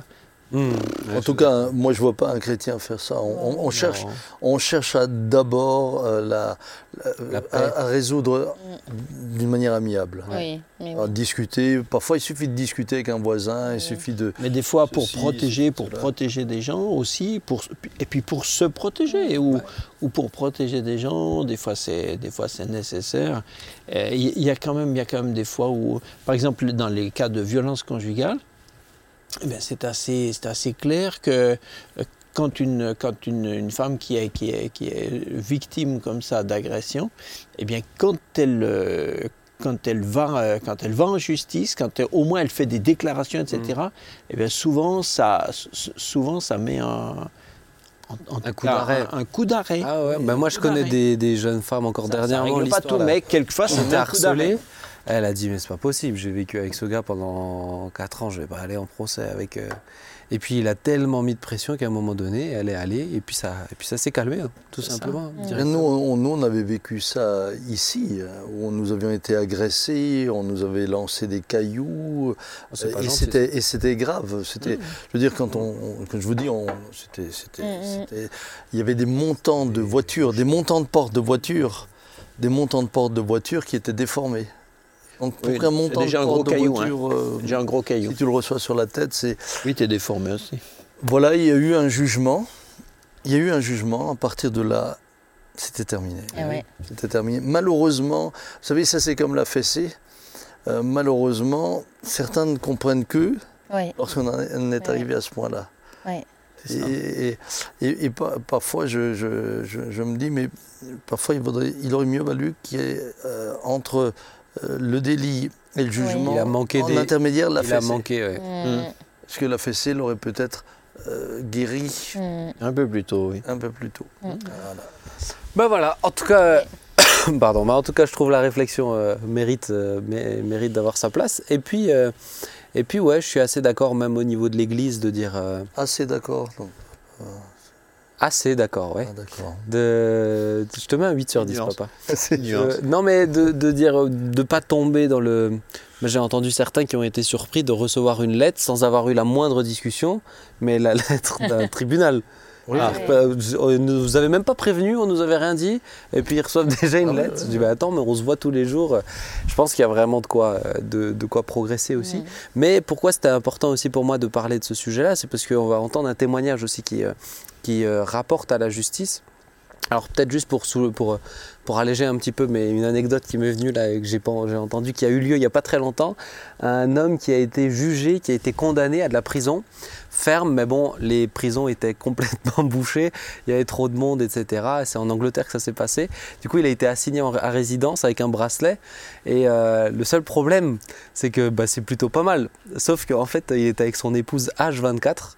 Mm. En tout cas, moi, je vois pas un chrétien faire ça. On, on- on cherche, on cherche à d'abord euh, la, la- La paix. à, à résoudre d'une manière amiable. Oui, À discuter. Parfois, il suffit de discuter avec un voisin. Il suffit de. Mais des fois, pour Ceci, protéger, pour cela. protéger des gens aussi, pour, et puis pour se protéger, ou, ou pour protéger des gens, des fois c'est, des fois c'est nécessaire. Euh, Il y, a quand même, il y a quand même des fois où, par exemple, dans les cas de violence conjugale, eh bien, c'est assez, c'est assez clair que euh, quand une, quand une, une femme qui est, qui, est, qui est victime comme ça d'agression, eh bien, quand elle, euh, quand elle, va, euh, quand elle va en justice, quand elle- au moins elle fait des déclarations, etc., eh bien, souvent, ça, souvent, ça met un, en- en tout coup d'arrêt. Un, un coup d'arrêt. Ah ouais, bah moi je connais des, des jeunes femmes encore Ça- ça dernièrement. règle pas tout, mais quelquefois, c'est un coup d'arrêt. Elle a dit mais c'est pas possible, j'ai vécu avec ce gars pendant 4 ans, je vais pas aller en procès avec. euh. Et puis il a tellement mis de pression qu'à un moment donné, elle est allée et puis ça, et puis ça s'est calmé, hein, tout simplement. Nous, on, nous, on avait vécu ça ici, euh, où nous avions été agressés, on nous avait lancé des cailloux, pas et c'était et c'était grave. C'était, je veux dire, quand on, on- quand je vous dis, on, c'était, c'était, Mm, mm. c'était- il y avait des montants de voitures, des montants de portes de voitures, des montants de portes de voitures qui étaient déformés. Donc pour Oui, qu'un montant déjà de un gros de caillou, hein. voiture, J'ai un gros caillou. si tu le reçois sur la tête, c'est Oui, t'es déformé aussi. voilà, il y a eu un jugement. Il y a eu un jugement. À partir de là, c'était terminé. Ah ouais. C'était terminé. Malheureusement, vous savez, ça c'est comme la fessée. Euh, malheureusement, certains ne comprennent que Oui, lorsqu'on en est- Ouais. arrivé à ce point-là. Et, et, parfois, je, je, me dis, mais parfois, il, vaudrait, il aurait mieux valu qu'il y ait euh, entre le délit et le jugement il a manqué en intermédiaire la il a manqué, ouais. Mmh. Parce que la fessée l'aurait peut-être euh, guéri. Mmh. Un peu plus tôt, oui. Un peu plus tôt. Mmh. Voilà. Ben voilà, en tout cas... Pardon, mais en tout cas, je trouve la réflexion mérite, mérite d'avoir sa place. Et puis, et puis, ouais, je suis assez d'accord, même au niveau de l'Église, de dire. Euh, assez d'accord. Euh, assez d'accord, ouais. Ah, d'accord. De... Je te mets un 8 sur 10, papa. Euh, non, mais de, de dire, de pas tomber dans le. J'ai entendu certains qui ont été surpris de recevoir une lettre sans avoir eu la moindre discussion, mais la lettre d'un tribunal. Oui. Ah, vous nous avez même pas prévenu, on nous avait rien dit, et puis ils reçoivent déjà une ah lettre. Je dis bah, attends, mais on se voit tous les jours. Je pense qu'il y a vraiment de quoi, de, de quoi progresser aussi. Mais pourquoi c'était important aussi pour moi de parler de ce sujet-là, c'est parce qu'on va entendre un témoignage aussi qui, euh, qui euh, rapporte à la justice. Alors peut-être juste pour, pour, pour alléger un petit peu, mais une anecdote qui m'est venue là, et que j'ai entendu, qui a eu lieu il n'y a pas très longtemps, un homme qui a été jugé, qui a été condamné à de la prison ferme, mais bon, les prisons étaient complètement bouchées, il y avait trop de monde, etc. C'est en Angleterre que ça s'est passé. Du coup, il a été assigné à résidence avec un bracelet. Et euh, le seul problème, c'est que bah, c'est plutôt pas mal. Sauf qu'en fait, il était avec son épouse H24.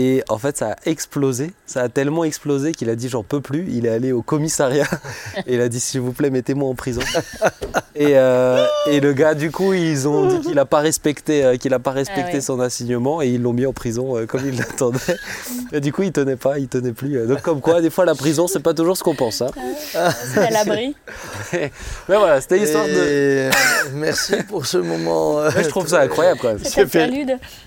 Et en fait, ça a explosé. Ça a tellement explosé qu'il a dit j'en peux plus. Il est allé au commissariat et il a dit s'il vous plaît, mettez-moi en prison. et, euh, et, le gars, du coup, ils ont dit qu'il n'a pas respecté, euh, qu'il a pas respecté ah son assignement et ils l'ont mis en prison euh, comme il l'attendait. Et du coup, il tenait pas, il tenait plus. Donc, comme quoi, des fois, la prison, c'est pas toujours ce qu'on pense. Hein. C'est à l'abri. Mais voilà, c'était l'histoire de. Merci pour ce moment. je trouve ça incroyable quand même. Il s'est fait,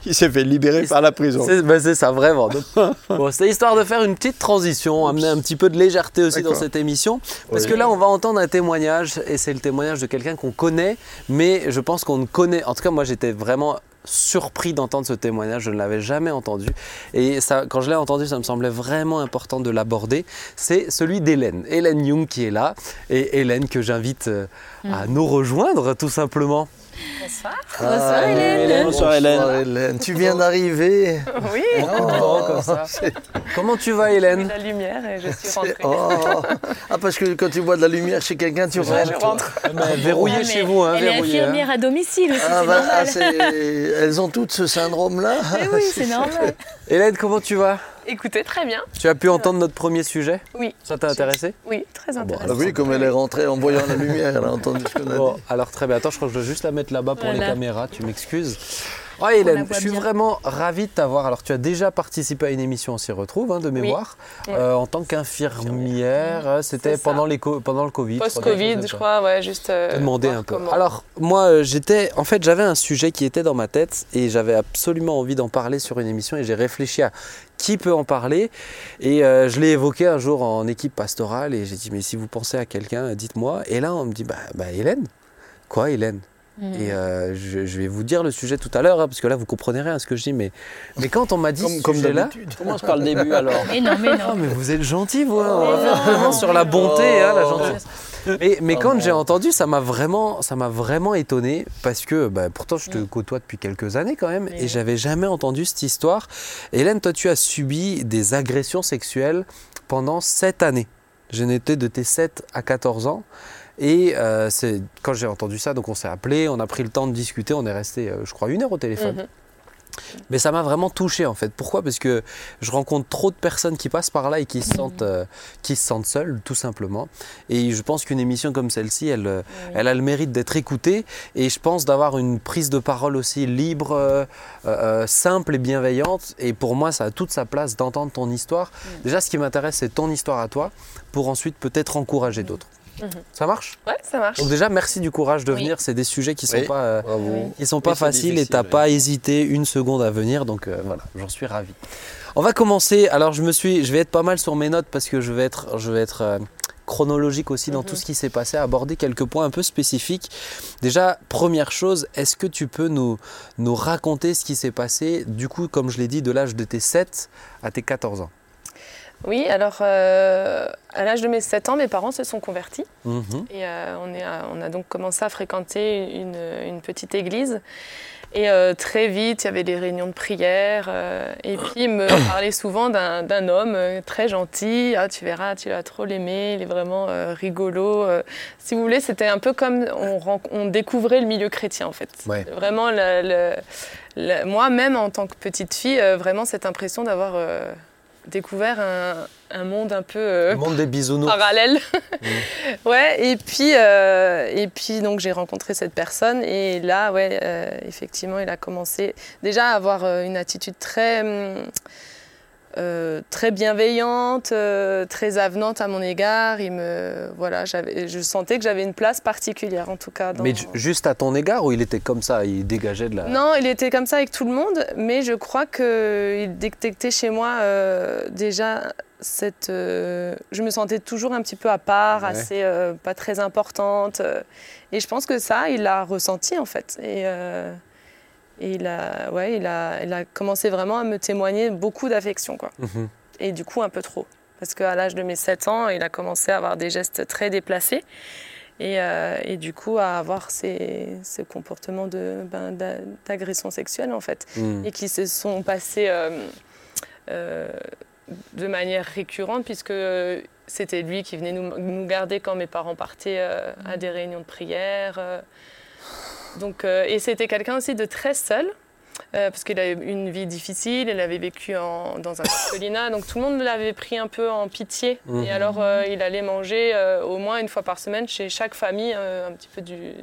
il s'est fait libérer par la prison. C'est ben, ça, vraiment. bon, c'était histoire de faire une petite transition, amener un petit peu de légèreté aussi dans cette émission. Parce que là, on va entendre un témoignage, et c'est le témoignage de quelqu'un qu'on connaît, mais je pense qu'on ne connaît. En tout cas, moi, j'étais vraiment surpris d'entendre ce témoignage, je ne l'avais jamais entendu. Et ça, quand je l'ai entendu, ça me semblait vraiment important de l'aborder. C'est celui d'Hélène, Hélène Young qui est là, et Hélène que j'invite euh, à mm. nous rejoindre tout simplement. Bonsoir. Ah, bonsoir Hélène. Bonsoir Hélène. Tu viens d'arriver. Oui. Oh, comme ça. Comment tu vas Hélène? La lumière et je suis rentrée. Oh. Ah parce que quand tu vois de la lumière chez quelqu'un, tu rentres. Je rentre. verrouillé chez vous, hein, Elle est infirmière à domicile aussi. Ah, bah, ah, elles ont toutes ce syndrome-là. oui, c'est normal. Hélène, comment tu vas? Écoutez, très bien. Tu as pu entendre notre premier sujet Oui. Ça t'a intéressé? Oui, très intéressant. oui, comme elle est rentrée en voyant la lumière, elle a entendu ce qu'on a bon, Alors très bien. Attends, je crois que je dois juste la mettre là-bas pour les caméras. Tu m'excuses. Ouais, Hélène, je suis vraiment ravi de t'avoir. Alors, tu as déjà participé à une émission, on s'y retrouve, hein, de mémoire, euh, en tant qu'infirmière. C'était pendant, les pendant le Covid. Post-Covid, je crois, ouais, juste. Euh, demander un peu. Alors, moi, euh, j'étais. En fait, j'avais un sujet qui était dans ma tête et j'avais absolument envie d'en parler sur une émission et j'ai réfléchi à qui peut en parler. Et je l'ai évoqué un jour en équipe pastorale et j'ai dit, mais si vous pensez à quelqu'un, dites-moi. Et là, on me dit, bah, bah Hélène. Quoi, Hélène? Et euh, je, vais vous dire le sujet tout à l'heure, hein, parce que là, vous comprenez rien à ce que je dis. Mais, mais quand on m'a dit comme, ce sujet-là... Commence par le début, alors? Mais non, mais non. Ah, mais vous êtes gentil, vous. Hein. on va vraiment sur la bonté, hein, la gentillesse. Mais, mais quand j'ai entendu, ça m'a vraiment, ça m'a vraiment étonné parce que bah, pourtant je te côtoie depuis quelques années quand même et j'avais jamais entendu cette histoire. Hélène, toi tu as subi des agressions sexuelles pendant 7 années. Je n'étais de tes 7 à 14 ans. Et euh, c'est quand j'ai entendu ça, donc on s'est appelé, on a pris le temps de discuter, on est resté, euh, je crois, une heure au téléphone. Mhm. Mais ça m'a vraiment touché en fait. Pourquoi? Parce que je rencontre trop de personnes qui passent par là et qui se sentent, euh, qui se sentent seules, tout simplement. Et je pense qu'une émission comme celle-ci, elle, elle a le mérite d'être écoutée. Et je pense d'avoir une prise de parole aussi libre, simple et bienveillante. Et pour moi, ça a toute sa place d'entendre ton histoire. Déjà, ce qui m'intéresse, c'est ton histoire à toi, pour ensuite peut-être encourager d'autres. Mhm. Ça marche? Ouais, ça marche. Donc déjà, merci du courage de venir. C'est des sujets qui sont pas, euh, qui sont pas faciles et t'as pas hésité une seconde à venir. Donc euh, voilà, j'en suis ravi. On va commencer. Alors je me suis, je vais être pas mal sur mes notes parce que je vais être, je vais être euh, chronologique aussi dans tout mhm. ce qui s'est passé, aborder quelques points un peu spécifiques. Déjà, première chose, est-ce que tu peux nous, nous raconter ce qui s'est passé, du coup, comme je l'ai dit, de l'âge de tes 7 à tes 14 ans? Oui, alors euh, à l'âge de mes 7 ans, mes parents se sont convertis. Mhm. Et euh, on, est on, a donc commencé à fréquenter une, petite église. Et euh, très vite, il y avait des réunions de prière. et puis, il me parlait souvent d'un homme très gentil. Ah, tu verras, tu vas trop l'aimer. Il est vraiment rigolo. Si vous voulez, c'était un peu comme on, découvrait le milieu chrétien, en fait. Ouais. Vraiment, moi-même, en tant que petite fille, vraiment cette impression d'avoir découvert un, un monde un peu... euh, Le monde des bisounours. parallèle. ouais, et puis, euh, et puis donc j'ai rencontré cette personne et là, ouais, euh, effectivement, il a commencé déjà à avoir une attitude très, hum, euh, très bienveillante, euh, très avenante à mon égard. Il me, voilà, je sentais que j'avais une place particulière en tout cas. Dans... Mais ju- juste à ton égard ou il était comme ça, il dégageait de la. Non, il était comme ça avec tout le monde, mais je crois qu'il détectait chez moi euh, déjà cette. je me sentais toujours un petit peu à part, Ouais. assez pas très importante. et je pense que ça, il l'a ressenti en fait. Et, et il, a, ouais, il, a, il a commencé vraiment à me témoigner beaucoup d'affection, quoi. Mhm. Et du coup, un peu trop. Parce qu'à l'âge de mes 7 ans, il a commencé à avoir des gestes très déplacés. Et, euh, et du coup, à avoir ces, ces comportements de, ben, d'a- d'agression sexuelle, en fait. Mhm. Et qui se sont passés euh, euh, de manière récurrente, puisque c'était lui qui venait nous, nous garder quand mes parents partaient à des réunions de prière. Donc, euh, et c'était quelqu'un aussi de très seul. euh, parce qu'il avait une vie difficile, il avait vécu en- dans un orphelinat, donc tout le monde l'avait pris un peu en pitié. Mhm. Et alors, euh, il allait manger euh, au moins une fois par semaine chez chaque famille, euh, un petit peu du,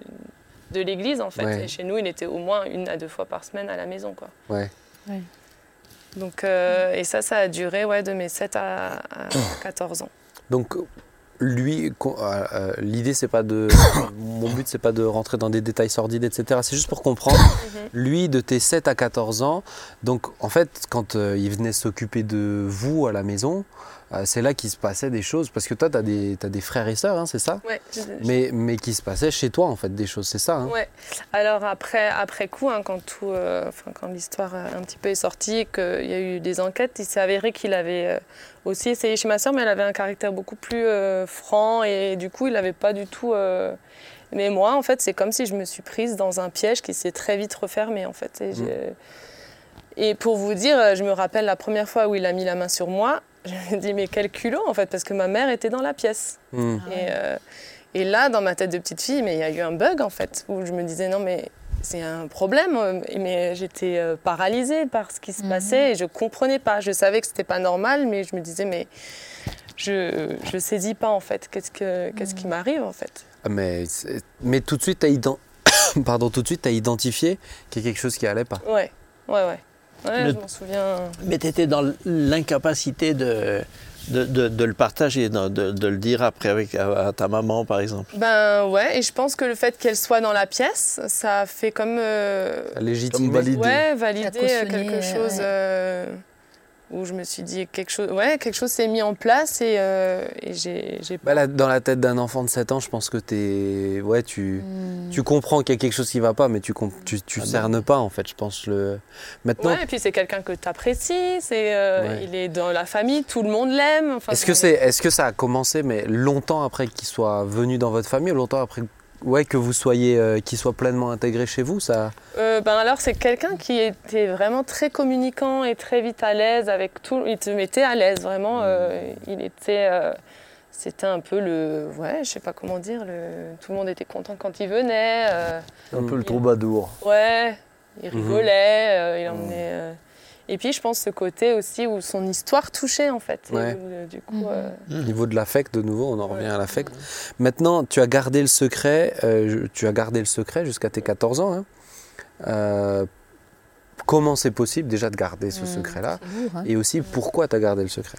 de l'église en fait. Ouais. Et chez nous, il était au moins une à deux fois par semaine à la maison. Quoi. Ouais. Donc, euh, et ça, ça a duré ouais, de mes 7 à, à 14 ans. Donc lui, euh, euh, l'idée c'est pas de, mon but c'est pas de rentrer dans des détails sordides, etc. C'est juste pour comprendre. Lui, de tes 7 à 14 ans, donc en fait, quand euh, il venait s'occuper de vous à la maison, euh, c'est là qu'il se passait des choses. Parce que toi, tu as des, frères et sœurs, hein, c'est ça? Je- mais, mais qui se passait chez toi en fait des choses, c'est ça hein? Ouais. Alors après, après coup, hein, quand tout, euh, enfin, quand l'histoire euh, un petit peu est sortie, qu'il y a eu des enquêtes, il s'est avéré qu'il avait aussi essayé chez ma soeur, mais elle avait un caractère beaucoup plus euh, franc et du coup, il n'avait pas du tout. Mais moi, en fait, c'est comme si je me suis prise dans un piège qui s'est très vite refermé, en fait. Et, et pour vous dire, je me rappelle la première fois où il a mis la main sur moi, je me dis mais quel culot, en fait, parce que ma mère était dans la pièce. Hmm. Et, euh, et là, dans ma tête de petite fille, mais il y a eu un bug en fait, où je me disais non mais c'est un problème, euh, mais j'étais euh, paralysée par ce qui se passait et je comprenais pas. Je savais que c'était pas normal, mais je me disais mais je je saisis pas en fait. Qu'est-ce que qu'est-ce qui m'arrive en fait? Ah, Mais, mais tout de suite, tu as, Pardon, tout de suite, as identifié qu'il y a quelque chose qui allait pas. Ouais, ouais, ouais. Ouais, Le- je m'en souviens. Mais tu étais dans l'incapacité de, de, de- de le partager, de, de- de le dire après avec, à, à ta maman, par exemple. Ben ouais, et je pense que le fait qu'elle soit dans la pièce, ça a fait comme euh, Légitime. valide. Ouais, valider cautionné, quelque chose ouais. euh, où je me suis dit quelque chose, ouais, quelque chose s'est mis en place et, euh, et j'ai, Bah, là, dans la tête d'un enfant de 7 ans, je pense que t'es, ouais, tu, Hmm. tu comprends qu'il y a quelque chose qui va pas, mais tu, tu, tu Ah non. cernes pas en fait. Je pense le. Maintenant, Ouais, et puis c'est quelqu'un que tu apprécies, c'est, euh, Ouais. il est dans la famille, tout le monde l'aime. Enfin, est-ce que c'est, est-ce que ça a commencé, mais longtemps après qu'il soit venu dans votre famille, ou longtemps après, ouais, que vous soyez, euh, qu'il soit pleinement intégré chez vous, ça. Euh, ben alors c'est quelqu'un qui était vraiment très communicant et très vite à l'aise avec tout. Il te mettait à l'aise vraiment. euh, il était, euh, c'était un peu le, ouais, je sais pas comment dire. Le, tout le monde était content quand il venait. euh, Un peu le Il- troubadour. Ouais, il Mhm. rigolait, euh, il emmenait. euh, Et puis je pense ce côté aussi où son histoire touchait en fait. Ouais. euh, du coup, Mhm. euh, Au niveau de l'affect, de nouveau, on en revient Ouais. à l'affect. Maintenant, tu as gardé le secret, euh, je- tu as gardé le secret jusqu'à tes 14 ans. hein. Euh, comment c'est possible déjà de garder ce Hmm, secret-là hein. Et aussi, pourquoi tu as gardé le secret?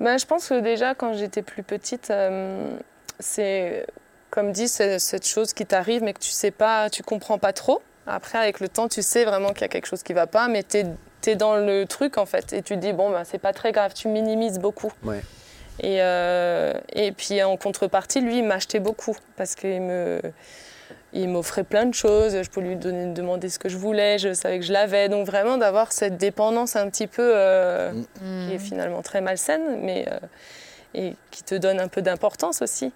Ben, je pense que déjà, quand j'étais plus petite, euh, c'est, comme dit, c'est cette chose qui t'arrive, mais que tu sais pas, tu comprends pas trop. Après, avec le temps, tu sais vraiment qu'il y a quelque chose qui va pas, mais tu es, dans le truc, en fait. Et tu te dis, bon, ben, c'est pas très grave, tu minimises beaucoup. Ouais. Et, euh, et puis, en contrepartie, lui, il m'achetait beaucoup, parce qu'il me... Il m'offrait plein de choses, je pouvais lui donner, demander ce que je voulais, je savais que je l'avais. Donc vraiment d'avoir cette dépendance un petit peu euh, qui est finalement très malsaine, mais euh, et qui te donne un peu d'importance aussi.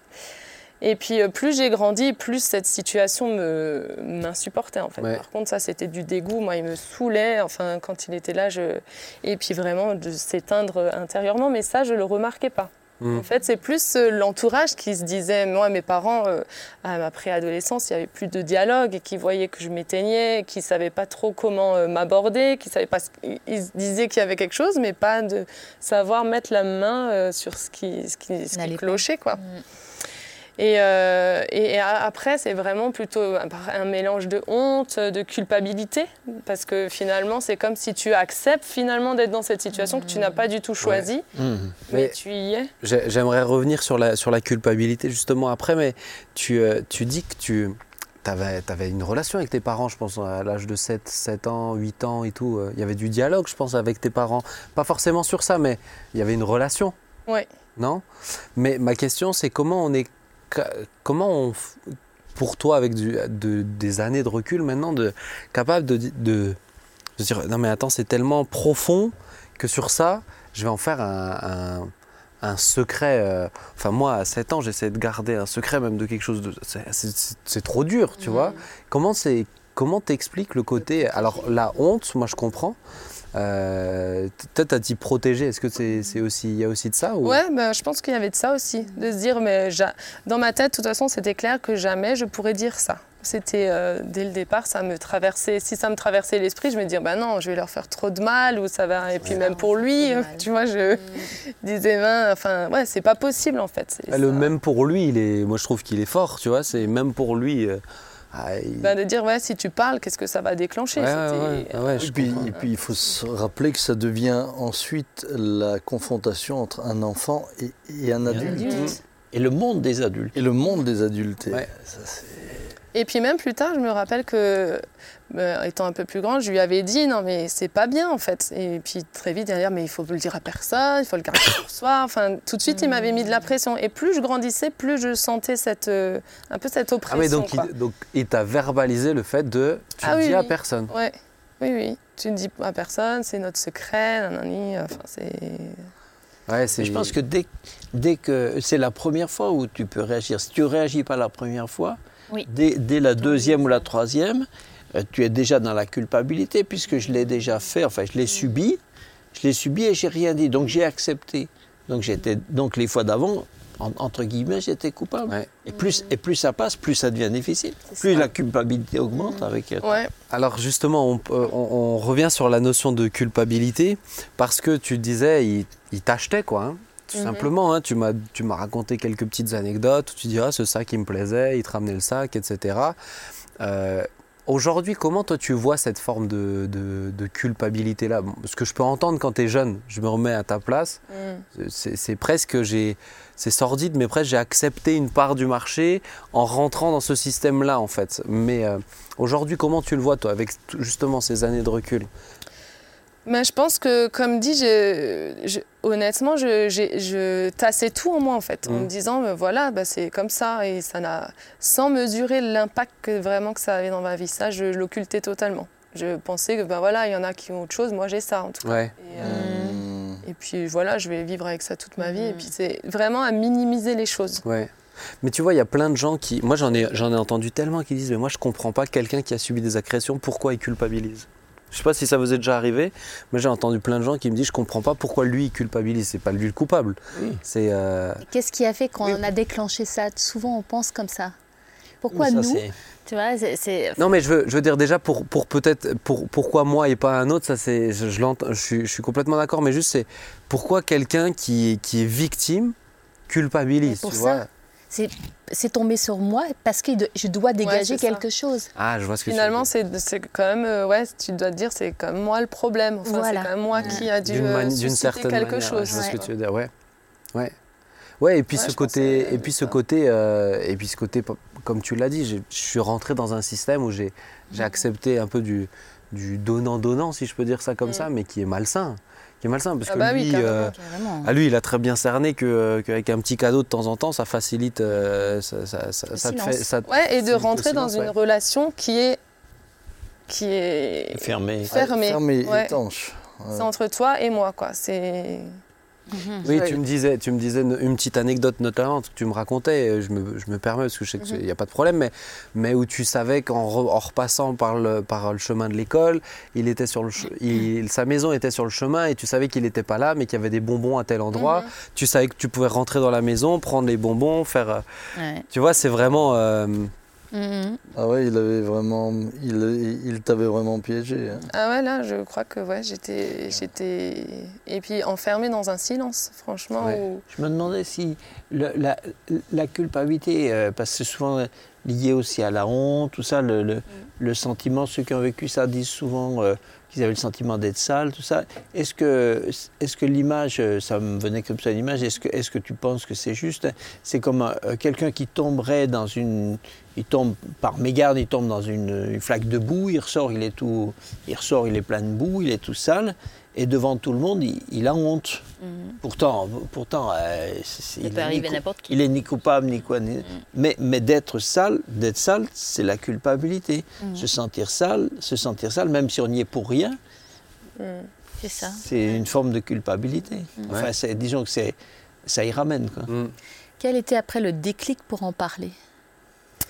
Et puis plus j'ai grandi, plus cette situation me m'insupportait en fait. Par contre, ça c'était du dégoût. Moi, il me saoulait. Enfin, quand il était là, je et puis vraiment de s'éteindre intérieurement. Mais ça, je le remarquais pas. Mm. En fait, c'est plus euh, l'entourage qui se disait, moi, mes parents, euh, à ma préadolescence, il n'y avait plus de dialogue et qui voyaient que je m'éteignais, qui ne savaient pas trop comment euh, m'aborder, qui savaient pas, ils disaient qu'il y avait quelque chose, mais pas de savoir mettre la main sur ce qui, ce qui, ce qui clochait, quoi. Euh, et, et, après, c'est vraiment plutôt un, mélange de honte, de culpabilité, parce que finalement, c'est comme si tu acceptes finalement d'être dans cette situation que tu n'as pas du tout choisie, mmh. mais, tu y es. J'aimerais revenir sur la, sur la culpabilité justement après, mais tu, euh, tu dis que tu avais, avais, une relation avec tes parents, je pense, à l'âge de 7, 7 ans, 8 ans et tout. Euh, il y avait du dialogue, je pense, avec tes parents. Pas forcément sur ça, mais il y avait une relation. Oui. Non? Mais ma question, c'est comment on est comment on, pour toi, avec des années de recul maintenant, de, capable de, de, dire non mais attends, c'est tellement profond que sur ça, je vais en faire un, secret. Euh, enfin, moi, à 7 ans, j'essaie de garder un secret même de quelque chose de. C'est trop dur, tu vois. Comment c'est. Comment t'expliques le côté. Alors, la honte, moi je comprends, euh, Peut-être à t'y protéger. Est-ce que c'est aussi il y a aussi de ça ou... Ouais, ben, je pense qu'il y avait de ça aussi, de se dire mais dans ma tête, de toute façon, c'était clair que jamais je pourrais dire ça. C'était euh, dès le départ, ça me traversait. Si ça me traversait l'esprit, je me disais ben non, je vais leur faire trop de mal ou ça va. Et puis même pour lui, tu vois, je mm. disais ben, enfin ouais, c'est pas possible en fait. Le même pour lui, il est. Moi, je trouve qu'il est fort, tu vois. C'est même pour lui. Euh, ah, ben, de dire, ouais, si tu parles, qu'est-ce que ça va déclencher? Et, puis, et, puis, il faut se rappeler que ça devient ensuite la confrontation entre un enfant et, un adulte. Et le monde des adultes. Et le monde des adultes. Et puis même plus tard, je me rappelle que, euh, étant un peu plus grande, je lui avais dit non mais c'est pas bien en fait. Et puis très vite derrière, mais il faut le dire à personne, il faut le garder pour soi. Enfin, tout de suite, il m'avait mis de la pression. Et plus je grandissais, plus je sentais cette, euh, un peu cette oppression. Ah mais donc, il, donc il t'a verbalisé le fait de tu ah ne dis à personne. Ouais. Oui, oui. Tu ne dis à personne, c'est notre secret, nanani. Enfin, c'est. Ouais, je pense que dès, dès que c'est la première fois où tu peux réagir, si tu réagis pas la première fois, Dès, la deuxième ou la troisième, euh, tu es déjà dans la culpabilité puisque je l'ai déjà fait, enfin je l'ai subi, je l'ai subi et j'ai rien dit, donc j'ai accepté. Donc j'étais donc les fois d'avant, entre guillemets, j'étais coupable. Et, plus, et plus ça passe, plus ça devient difficile. Plus la culpabilité augmente avec. Ouais. Alors justement, on, revient sur la notion de culpabilité parce que tu disais, il, il t'achetait quoi. Hein. Tout mhm. simplement, hein, tu m'as raconté quelques petites anecdotes tu dis ah, c'est ça qui me plaisait, il te ramenait le sac, etc. Euh, aujourd'hui, comment toi tu vois cette forme de, de, culpabilité-là? Ce que je peux entendre quand tu es jeune, je me remets à ta place, mm. c'est presque, c'est sordide, mais presque j'ai accepté une part du marché en rentrant dans ce système-là en fait. Mais euh, aujourd'hui, comment tu le vois toi, avec justement ces années de recul? Mais je pense que, comme dit, honnêtement, je, je, tassais tout en moi, en fait, en me mmh. disant, ben voilà, bah, c'est comme ça, et ça n'a, sans mesurer l'impact que, vraiment que ça avait dans ma vie, ça, je, l'occultais totalement. Je pensais que, ben voilà, il y en a qui ont autre chose, moi j'ai ça, en tout cas. Ouais. Et, euh, et, puis voilà, je vais vivre avec ça toute ma vie, et puis c'est vraiment à minimiser les choses. Ouais. Mais tu vois, il y a plein de gens qui. Moi, j'en ai, j'en ai entendu tellement qui disent Mais moi, je comprends pas quelqu'un qui a subi des agressions, pourquoi il culpabilise? Je sais pas si ça vous est déjà arrivé, mais j'ai entendu plein de gens qui me disent je comprends pas pourquoi lui il culpabilise, c'est pas lui le coupable. C'est. Euh, Qu'est-ce qui a fait qu'on a déclenché ça? Souvent on pense comme ça. Pourquoi nous tu vois, c'est, Non, mais je veux, je veux dire déjà pour, pour peut-être pour, pourquoi moi et pas un autre, ça c'est je, je, je, suis, je suis complètement d'accord, mais juste c'est pourquoi quelqu'un qui, qui est victime culpabilise, tu vois? C'est tombé sur moi parce que je dois dégager quelque chose. Ah, je vois ce que Finalement, c'est quand même, euh, ouais, tu dois te dire, c'est quand même moi le problème. Enfin, C'est quand même moi qui a dû euh, certaine quelque manière, chose. Je vois ce que tu veux dire, ouais. Ouais. Ouais, et puis ce côté, et puis ce côté, euh, et puis ce côté, comme tu l'as dit, je suis rentré dans un système où j'ai accepté un peu du, du donnant-donnant, si je peux dire ça comme mm. ça, mais qui est malsain qui est malsain parce ah que bah lui, euh, à lui, il a très bien cerné qu'avec un petit cadeau de temps en temps, ça facilite, euh, ça, ça, ça, te fait, ça, ouais, et de rentrer dans une relation qui est qui est fermée, fermée, fermée étanche. C'est entre toi et moi, quoi. C'est. Oui, tu me disais, tu me disais une, une petite anecdote notamment, que tu me racontais, je me, je me permets parce que je sais qu'il n'y a pas de problème, mais, mais où tu savais qu'en re- en repassant par le, par le chemin de l'école, il était sur le, il- sa maison était sur le chemin et tu savais qu'il n'était pas là, mais qu'il y avait des bonbons à tel endroit. Tu savais que tu pouvais rentrer dans la maison, prendre les bonbons, faire. euh, Ouais. Tu vois, c'est vraiment. euh, Mhm. Ah ouais, il avait vraiment, il, il t'avait vraiment piégé. hein. Ah ouais, là, je crois que ouais, j'étais, j'étais, et puis enfermée dans un silence, franchement. Ouais. où- Je me demandais si le- la, la culpabilité, euh, parce que c'est souvent lié aussi à la honte, tout ça, le, le- le sentiment, ceux qui ont vécu ça disent souvent euh, qu'ils avaient le sentiment d'être sale, tout ça. Est-ce que, est que l'image, ça me venait comme ça l'image, est-ce que, est que tu penses que c'est juste? C'est comme euh, quelqu'un qui tomberait dans une... Il tombe par mégarde, il tombe dans une, une flaque de boue, il ressort, il est tout... Il ressort, il est plein de boue, il est tout sale, et devant tout le monde, il, il a honte. Mhm. Pourtant, pourtant euh, Ça il peut est arriver ni à cou- n'importe qui. Il est ni coupable ni quoi. ni- Mais, mais d'être sale, d'être sale, c'est la culpabilité. Mhm. Se sentir sale, se sentir sale, même si on y est pour rien, Hmm. C'est ça. c'est une forme de culpabilité. Enfin, disons que c'est, ça y ramène. Quoi. hmm. Quel était après le déclic pour en parler?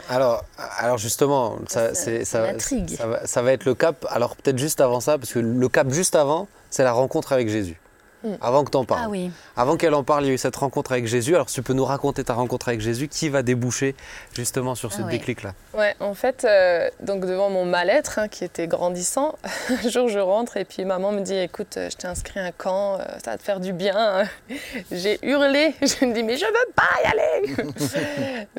Alors, alors justement, ça, Ça- c'est- ça ça, m'intrigue. ça va, ça va être le cap. Alors peut-être juste avant ça, parce que le cap juste avant, c'est la rencontre avec Jésus. Mm. Avant que tu en parles. Ah oui. Avant qu'elle en parle, il y a eu cette rencontre avec Jésus. Alors, si tu peux nous raconter ta rencontre avec Jésus, qui va déboucher justement sur ce Ah ouais. déclic-là? Ouais, en fait, euh, donc devant mon mal-être hein, qui était grandissant, un jour je rentre et puis maman me dit écoute, euh, je t'ai inscrit à un camp, euh, ça va te faire du bien. J'ai hurlé, je me dis mais je veux pas y aller.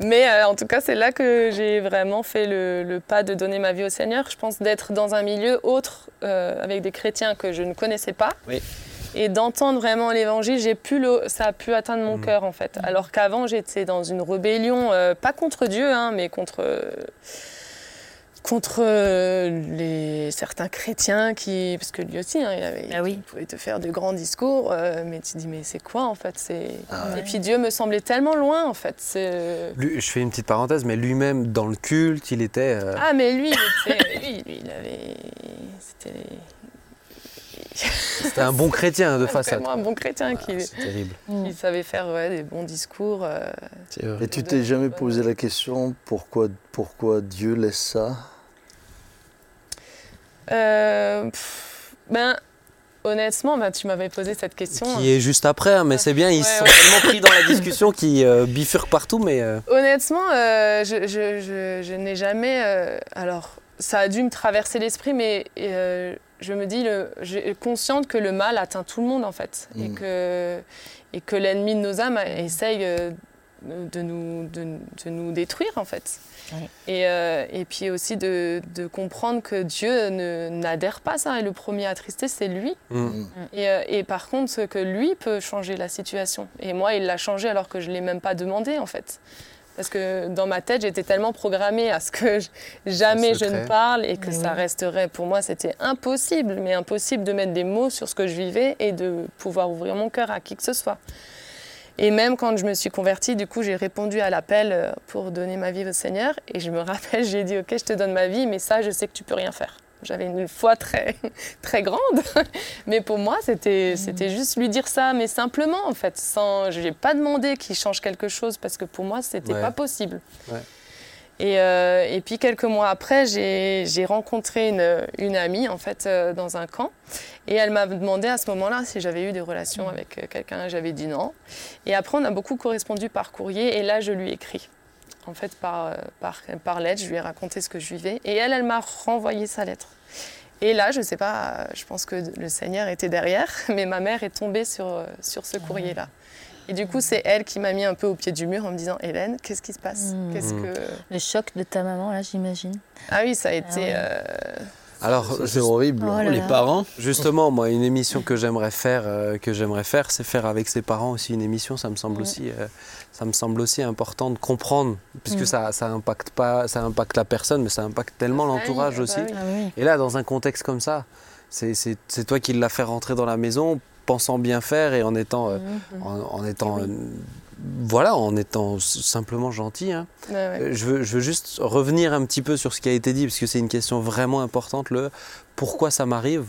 mais euh, en tout cas, c'est là que j'ai vraiment fait le, le pas de donner ma vie au Seigneur. Je pense d'être dans un milieu autre euh, avec des chrétiens que je ne connaissais pas. Oui. Et d'entendre vraiment l'évangile, j'ai pu le, ça a pu atteindre mon cœur en fait. Alors qu'avant j'étais dans une rébellion, euh, pas contre Dieu, hein, mais contre euh, contre euh, les certains chrétiens qui, parce que lui aussi, hein, il, avait, Ah oui. il pouvait te faire de grands discours, euh, mais tu te dis mais c'est quoi en fait c'est... Ah Et puis Dieu me semblait tellement loin en fait. C'est... Lui- Je fais une petite parenthèse, mais lui-même, dans le culte, il était. euh, Ah mais lui, il était- lui, lui, il avait, c'était C'était un bon chrétien de façade. vraiment un bon chrétien qui, terrible. qui savait faire ouais, des bons discours. euh. Et tu t'es jamais posé la question pourquoi, pourquoi Dieu laisse ça? Euh, pff, ben, honnêtement, ben, tu m'avais posé cette question. Qui est juste après, hein, mais c'est bien, ils Ouais, sont ouais. tellement pris dans la discussion qu'ils euh, bifurquent partout, mais. euh, Honnêtement, euh, je, je- je- je n'ai jamais. euh, alors, ça a dû me traverser l'esprit, mais euh, je me dis, le, j'ai consciente que le mal atteint tout le monde en fait, et Mm. que et que l'ennemi de nos âmes essaye euh, de nous de, de nous détruire en fait. Et, euh, et puis aussi de, de comprendre que Dieu ne- n'adhère pas à ça. Et le premier attristé, c'est lui. hmm. Et, euh, et par contre, ce que lui peut changer la situation. Et moi, il l'a changé alors que je ne l'ai même pas demandé, en fait. Parce que dans ma tête, j'étais tellement programmée à ce que je- jamais je ne parle et que Oui, ça resterait. Pour moi, c'était impossible, mais impossible de mettre des mots sur ce que je vivais et de pouvoir ouvrir mon cœur à qui que ce soit. Et même quand je me suis convertie, du coup, j'ai répondu à l'appel euh, pour donner ma vie au Seigneur. Et je me rappelle, j'ai dit, OK, je te donne ma vie, mais ça, je sais que tu peux rien faire. J'avais une foi très, très grande. Mais pour moi, c'était c'était juste lui dire ça, mais simplement, en fait. Sans, je lui ai pas demandé qu'il change quelque chose, parce que pour moi, c'était Ouais. pas possible. Ouais. Et, euh, et puis, quelques mois après, j'ai j'ai rencontré une, une amie, en fait, euh, dans un camp. Et elle m'a demandé à ce moment-là si j'avais eu des relations avec euh, quelqu'un. J'avais dit non. Et après, on a beaucoup correspondu par courrier. Et là, je lui ai écrit. En fait, par, euh, par, par lettre, je lui ai raconté ce que je vivais. Et elle, elle m'a renvoyé sa lettre. Et là, je ne sais pas, euh, je pense que le Seigneur était derrière, mais ma mère est tombée sur, euh, sur ce courrier-là. Et du coup, c'est elle qui m'a mis un peu au pied du mur en me disant Hélène, qu'est-ce qui se passe Mm. Qu'est-ce que. Le choc de ta maman, là, j'imagine. Ah oui, ça a été. ouais. euh, Alors, C'est horrible. Oh là Les là. parents, Justement, moi, une émission que j'aimerais faire, euh, que j'aimerais faire, c'est faire avec ses parents aussi une émission. Ça me semble Ouais. aussi, euh, ça me semble aussi important de comprendre, puisque Mm. ça, ça impacte pas, ça impacte la personne, mais ça impacte tellement l'entourage bah aussi. oui. Ah oui. Et là, dans un contexte comme ça, c'est toi qui l'as fait rentrer dans la maison. pensant bien faire et en étant, euh, Mhm. en, en étant euh, voilà, en étant simplement gentil. hein. Ouais, ouais. Euh, Je, veux, je veux juste revenir un petit peu sur ce qui a été dit, parce que c'est une question vraiment importante. Le pourquoi ça m'arrive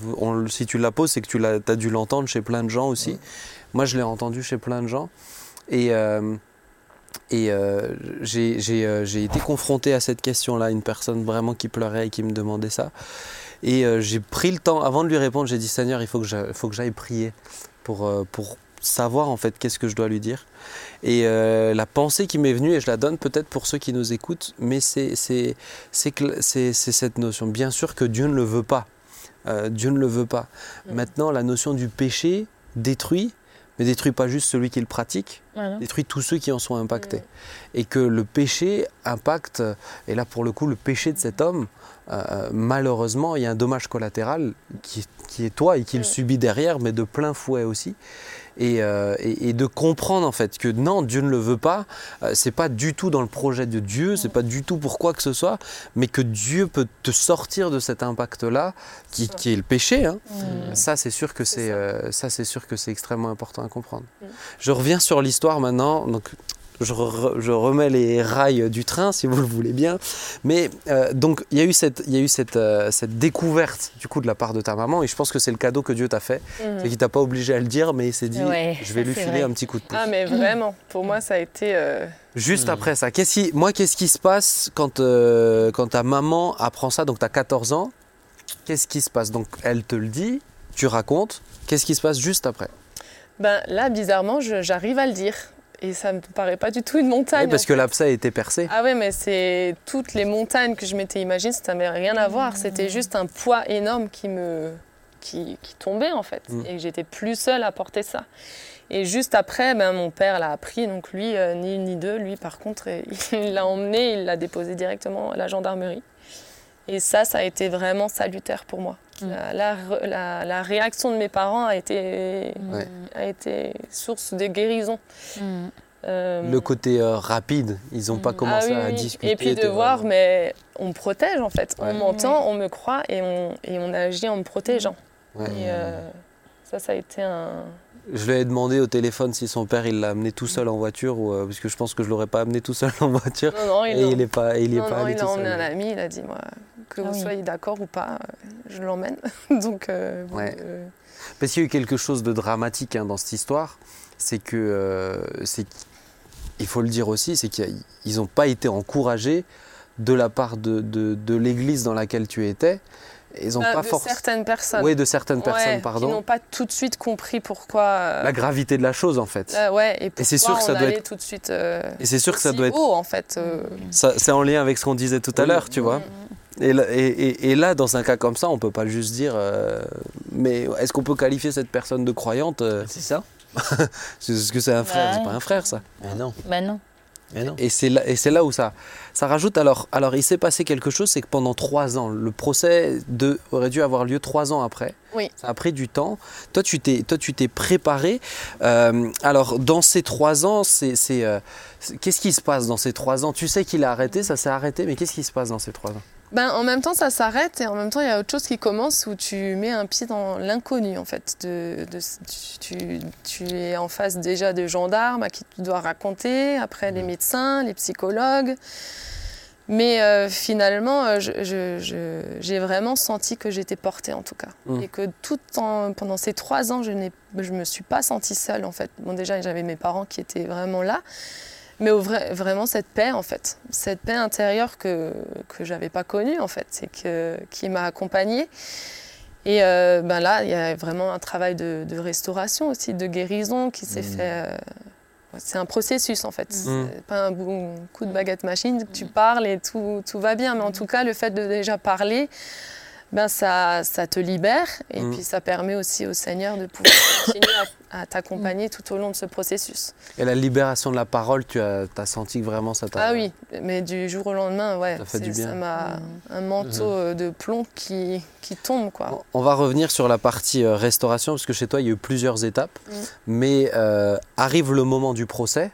Si tu la poses, c'est que tu as dû l'entendre chez plein de gens aussi. Moi, je l'ai entendu chez plein de gens. Et, euh, et euh, j'ai euh, j'ai été confronté à cette question-là, une personne vraiment qui pleurait et qui me demandait ça. Et euh, j'ai pris le temps, avant de lui répondre, j'ai dit Seigneur, il faut que j'aille faut que j'aille prier pour, euh, pour savoir en fait qu'est-ce que je dois lui dire. Et la pensée qui m'est venue, et je la donne peut-être pour ceux qui nous écoutent, mais c'est cette notion. Bien sûr que Dieu ne le veut pas. Dieu ne le veut pas. Mm. Maintenant, la notion du péché détruit, mais détruit pas juste celui qui le pratique, Voilà. détruit tous ceux qui en sont impactés. Et que le péché impacte, et là pour le coup, le péché de cet homme, euh, malheureusement, il y a un dommage collatéral qui, qui est toi et qui le Mm. subit derrière, mais de plein fouet aussi. Et, euh, et- et de comprendre en fait que non, Dieu ne le veut pas, euh, c'est pas du tout dans le projet de Dieu, c'est pas du tout pour quoi que ce soit, mais que Dieu peut te sortir de cet impact-là, qui, est le péché. hein. Ça, c'est sûr que C'est ça. euh, ça, c'est sûr que c'est extrêmement important à comprendre. Je reviens sur l'histoire maintenant. Donc, je, re- je remets les rails du train, si vous le voulez bien. Mais euh, donc, il y a eu cette, il y a eu cette, euh, cette découverte du coup de la part de ta maman, et je pense que c'est le cadeau que Dieu t'a fait. Mhm. C'est qu'il t'a pas obligé à le dire, mais il s'est dit, Ouais, je vais lui filer vrai. un petit coup de pouce. Ah, mais vraiment, pour moi, ça a été. euh, Juste Mm. après ça, qu'est-ce qui, moi, qu'est-ce qui se passe quand, euh, quand ta maman apprend ça? Donc, tu as 14 ans. Qu'est-ce qui se passe? Donc, elle te le dit, tu racontes. Qu'est-ce qui se passe juste après? Ben là, bizarrement, j'arrive à le dire. Et ça me paraît pas du tout une montagne. Oui, parce en que l'abcès a été percé. Ah ouais, mais c'est toutes les montagnes que je m'étais imaginées, ça n'avait rien à voir. C'était juste un poids énorme qui me qui, qui tombait en fait, Mm. et j'étais plus seule à porter ça. Et juste après, ben, mon père l'a appris, donc lui, euh, ni une ni deux, lui par contre, il l'a emmené, il l'a déposé directement à la gendarmerie. Et ça, ça a été vraiment salutaire pour moi. Mm. La, la re- la- la réaction de mes parents a été, a été source de guérison. Mhm. Euh, Le côté euh, rapide, ils n'ont pas Mm. commencé ah oui, à oui. discuter. Et puis de voir, vraiment- mais on me protège en fait. Ouais. On m'entend, on me croit et on, et on agit en me protégeant. Ouais. Et euh, ça, ça a été un. Je lui ai demandé au téléphone si son père il l'a amené tout seul en voiture, ou, euh, parce que je pense que je l'aurais pas amené tout seul en voiture. Non, non, il, Et l'a- il est pas, il est non, pas non, allé il tout a emmené seul. un ami, il a dit moi, que Ah vous oui. soyez d'accord ou pas, euh, je l'emmène. Donc, euh, Ouais. euh, Parce qu'il y a eu quelque chose de dramatique hein, dans cette histoire, c'est que, euh, c'est il faut le dire aussi, c'est qu'ils n'ont pas été encouragés de la part de, de, de l'église dans laquelle tu étais. Ils n'ont bah, pas de forcément. certaines personnes. Oui, de certaines Ouais, personnes, Qui pardon. n'ont pas tout de suite compris pourquoi. euh, La gravité de la chose, en fait. euh, ouais, et, Et c'est pourquoi sûr que ça on doit être- tout de suite. euh, Et c'est sûr que ça doit être. haut, en fait. euh, ça- C'est en lien avec ce qu'on disait tout à Oui. l'heure, tu vois. Mm. Et là, et- et- et là, dans un cas comme ça, on peut pas juste dire. euh, mais est-ce qu'on peut qualifier cette personne de croyante euh, C'est ça C'est ce que c'est un frère, Ouais. c'est pas un frère, ça. Mais non, Bah non. Et c'est là, et c'est là où ça, ça rajoute. Alors, alors, il s'est passé quelque chose, c'est que pendant trois ans, le procès de, aurait dû avoir lieu trois ans après. Oui. Ça a pris du temps. Toi, tu t'es, toi, tu t'es préparé. Euh, alors, dans ces trois ans, c'est, c'est, euh, c'est- qu'est-ce qui se passe dans ces trois ans? Tu sais qu'il a arrêté, ça s'est arrêté, mais qu'est-ce qui se passe dans ces trois ans? Ben, en même temps, ça s'arrête et en même temps, il y a autre chose qui commence où tu mets un pied dans l'inconnu, en fait. De, de- tu, es en face déjà de gendarmes à qui tu dois raconter, après les médecins, les psychologues. Mais euh, finalement, euh, j'ai vraiment senti que j'étais portée, en tout cas. Mm. Et que tout en, pendant ces trois ans, je ne me suis pas sentie seule, en fait. Bon, déjà, j'avais mes parents qui étaient vraiment là. Mais au vrai- vraiment cette paix, en fait, cette paix intérieure que que j'avais pas connue, en fait, c'est que qui m'a accompagnée. Et euh, ben là, il y a vraiment un travail de, de restauration aussi, de guérison qui s'est Mm. fait. euh, c'est un processus en fait. Mm. C'est pas un coup de baguette machine tu parles et tout, tout va bien. Mais en tout cas, le fait de déjà parler, ben ça, ça te libère et Mm. puis ça permet aussi au Seigneur de pouvoir continuer à, à t'accompagner tout au long de ce processus. Et la libération de la parole, tu as, as senti que vraiment ça t'a. Ah oui, mais du jour au lendemain, ouais, Ça fait du c'est- bien. ça m'a Mm. un manteau euh, de plomb qui, qui tombe quoi. On va revenir sur la partie euh, restauration, parce que chez toi, il y a eu plusieurs étapes. Mm. Mais euh, arrive le moment du procès.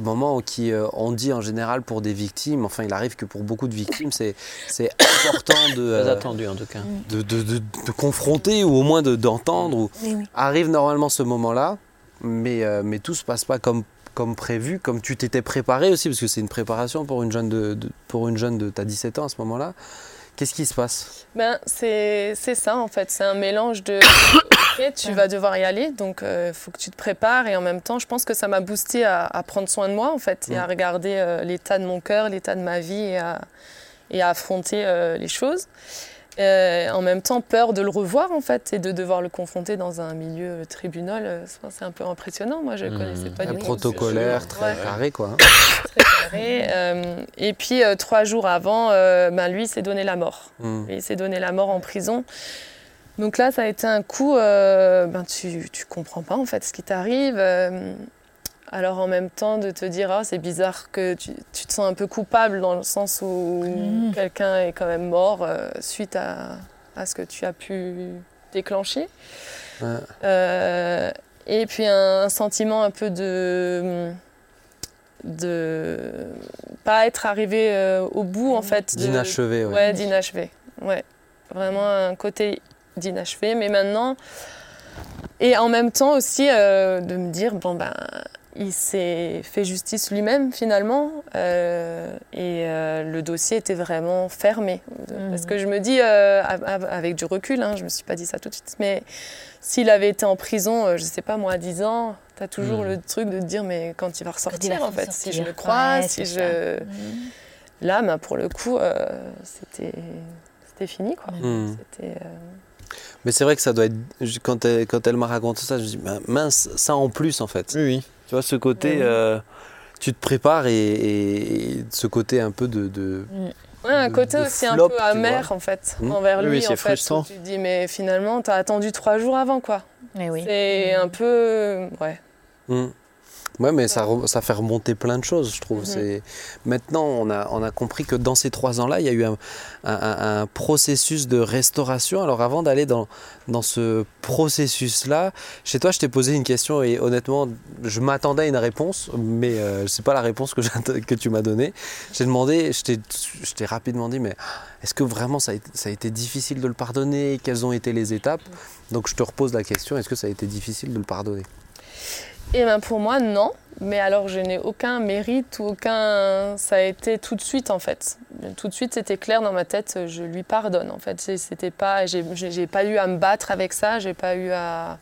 Moment qui, euh, on dit en général pour des victimes, enfin il arrive que pour beaucoup de victimes, c'est important de, euh, attendu en tout cas. De, de, de, confronter ou au moins d'entendre. Arrive normalement ce moment-là, mais, euh, mais tout se passe pas comme, comme prévu, comme tu t'étais préparé aussi, parce que c'est une préparation pour une jeune de, pour une jeune de ta 17 ans à ce moment-là. Qu'est-ce qui se passe? Ben, C'est ça en fait, c'est un mélange de tu vas devoir y aller, donc il euh, faut que tu te prépares et en même temps, je pense que ça m'a boosté à, prendre soin de moi en fait et à regarder euh, l'état de mon cœur, l'état de ma vie et à, et à affronter euh, les choses. En même temps, peur de le revoir en fait et de devoir le confronter dans un milieu tribunal, c'est un peu impressionnant. Moi, je ne mmh. connaissais pas du tout. Protocolaire, très carré quoi. Très carré. Et puis trois jours avant, ben, lui s'est donné la mort. Mmh. Il s'est donné la mort en prison. Donc là, ça a été un coup. ben, tu, ne comprends pas en fait ce qui t'arrive. Alors en même temps de te dire, ah, c'est bizarre que tu, te sens un peu coupable dans le sens où mmh. quelqu'un est quand même mort euh, suite à, ce que tu as pu déclencher. Euh, et puis un, sentiment un peu de de pas être arrivé euh, au bout en fait. D'inachevé, ouais. Ouais, d'inachevé. Ouais. Vraiment un côté d'inachevé. Mais maintenant, et en même temps aussi de me dire, bon ben il s'est fait justice lui-même finalement euh, et euh, le dossier était vraiment fermé. Mhm. Parce que je me dis, euh, avec du recul, hein, je ne me suis pas dit ça tout de suite, mais s'il avait été en prison, je ne sais pas moi, à 10 ans, tu as toujours mhm. le truc de te dire, mais quand il va ressortir en fait, si je le crois, si je... Mhm. Là, ben, pour le coup, c'était fini quoi. Mais c'est vrai que ça doit être. Quand elle, quand elle m'a raconté ça, je me dis, mince, ça en plus en fait. Oui, oui. Tu vois, ce côté, euh, tu te prépares et, ce côté un peu de. de mm. ouais, un côté aussi un peu amer en fait, mm. envers lui. Oui, c'est frustrant. Tu te dis, mais finalement, tu as attendu trois jours avant quoi. Mais oui. C'est un peu. Ouais. Mm. Oui, mais ça, ça, fait remonter plein de choses, je trouve. Mhm. C'est Maintenant, on a, on a compris que dans ces trois ans-là, il y a eu un, un, processus de restauration. Alors, avant d'aller dans, dans ce processus-là, chez toi, je t'ai posé une question et honnêtement, je m'attendais à une réponse, mais euh, ce n'est pas la réponse que, que tu m'as donnée. J'ai demandé, je t'ai rapidement dit, mais est-ce que vraiment ça a, été, ça a été difficile de le pardonner? Quelles ont été les étapes? Donc, je te repose la question, est-ce que ça a été difficile de le pardonner? Et ben pour moi, non. Mais alors, je n'ai aucun mérite ou aucun. Ça a été tout de suite, en fait. Tout de suite, c'était clair dans ma tête, je lui pardonne, en fait. C'était pas. J'ai pas eu à me battre avec ça, j'ai pas eu à.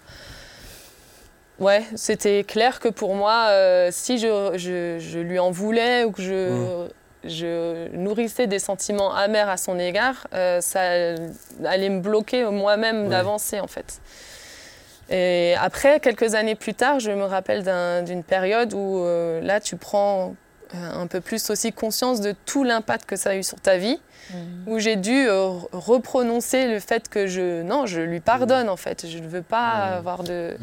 Ouais, c'était clair que pour moi, euh, si je, je, lui en voulais ou que je, mmh. je nourrissais des sentiments amers à son égard, euh, ça allait me bloquer moi-même d'avancer, en fait. Et après, quelques années plus tard, je me rappelle d'une période où euh, là, tu prends euh, un peu plus aussi conscience de tout l'impact que ça a eu sur ta vie, mmh. où j'ai dû euh, reprononcer le fait que je, non, je lui pardonne en fait, je ne veux pas mmh. avoir de...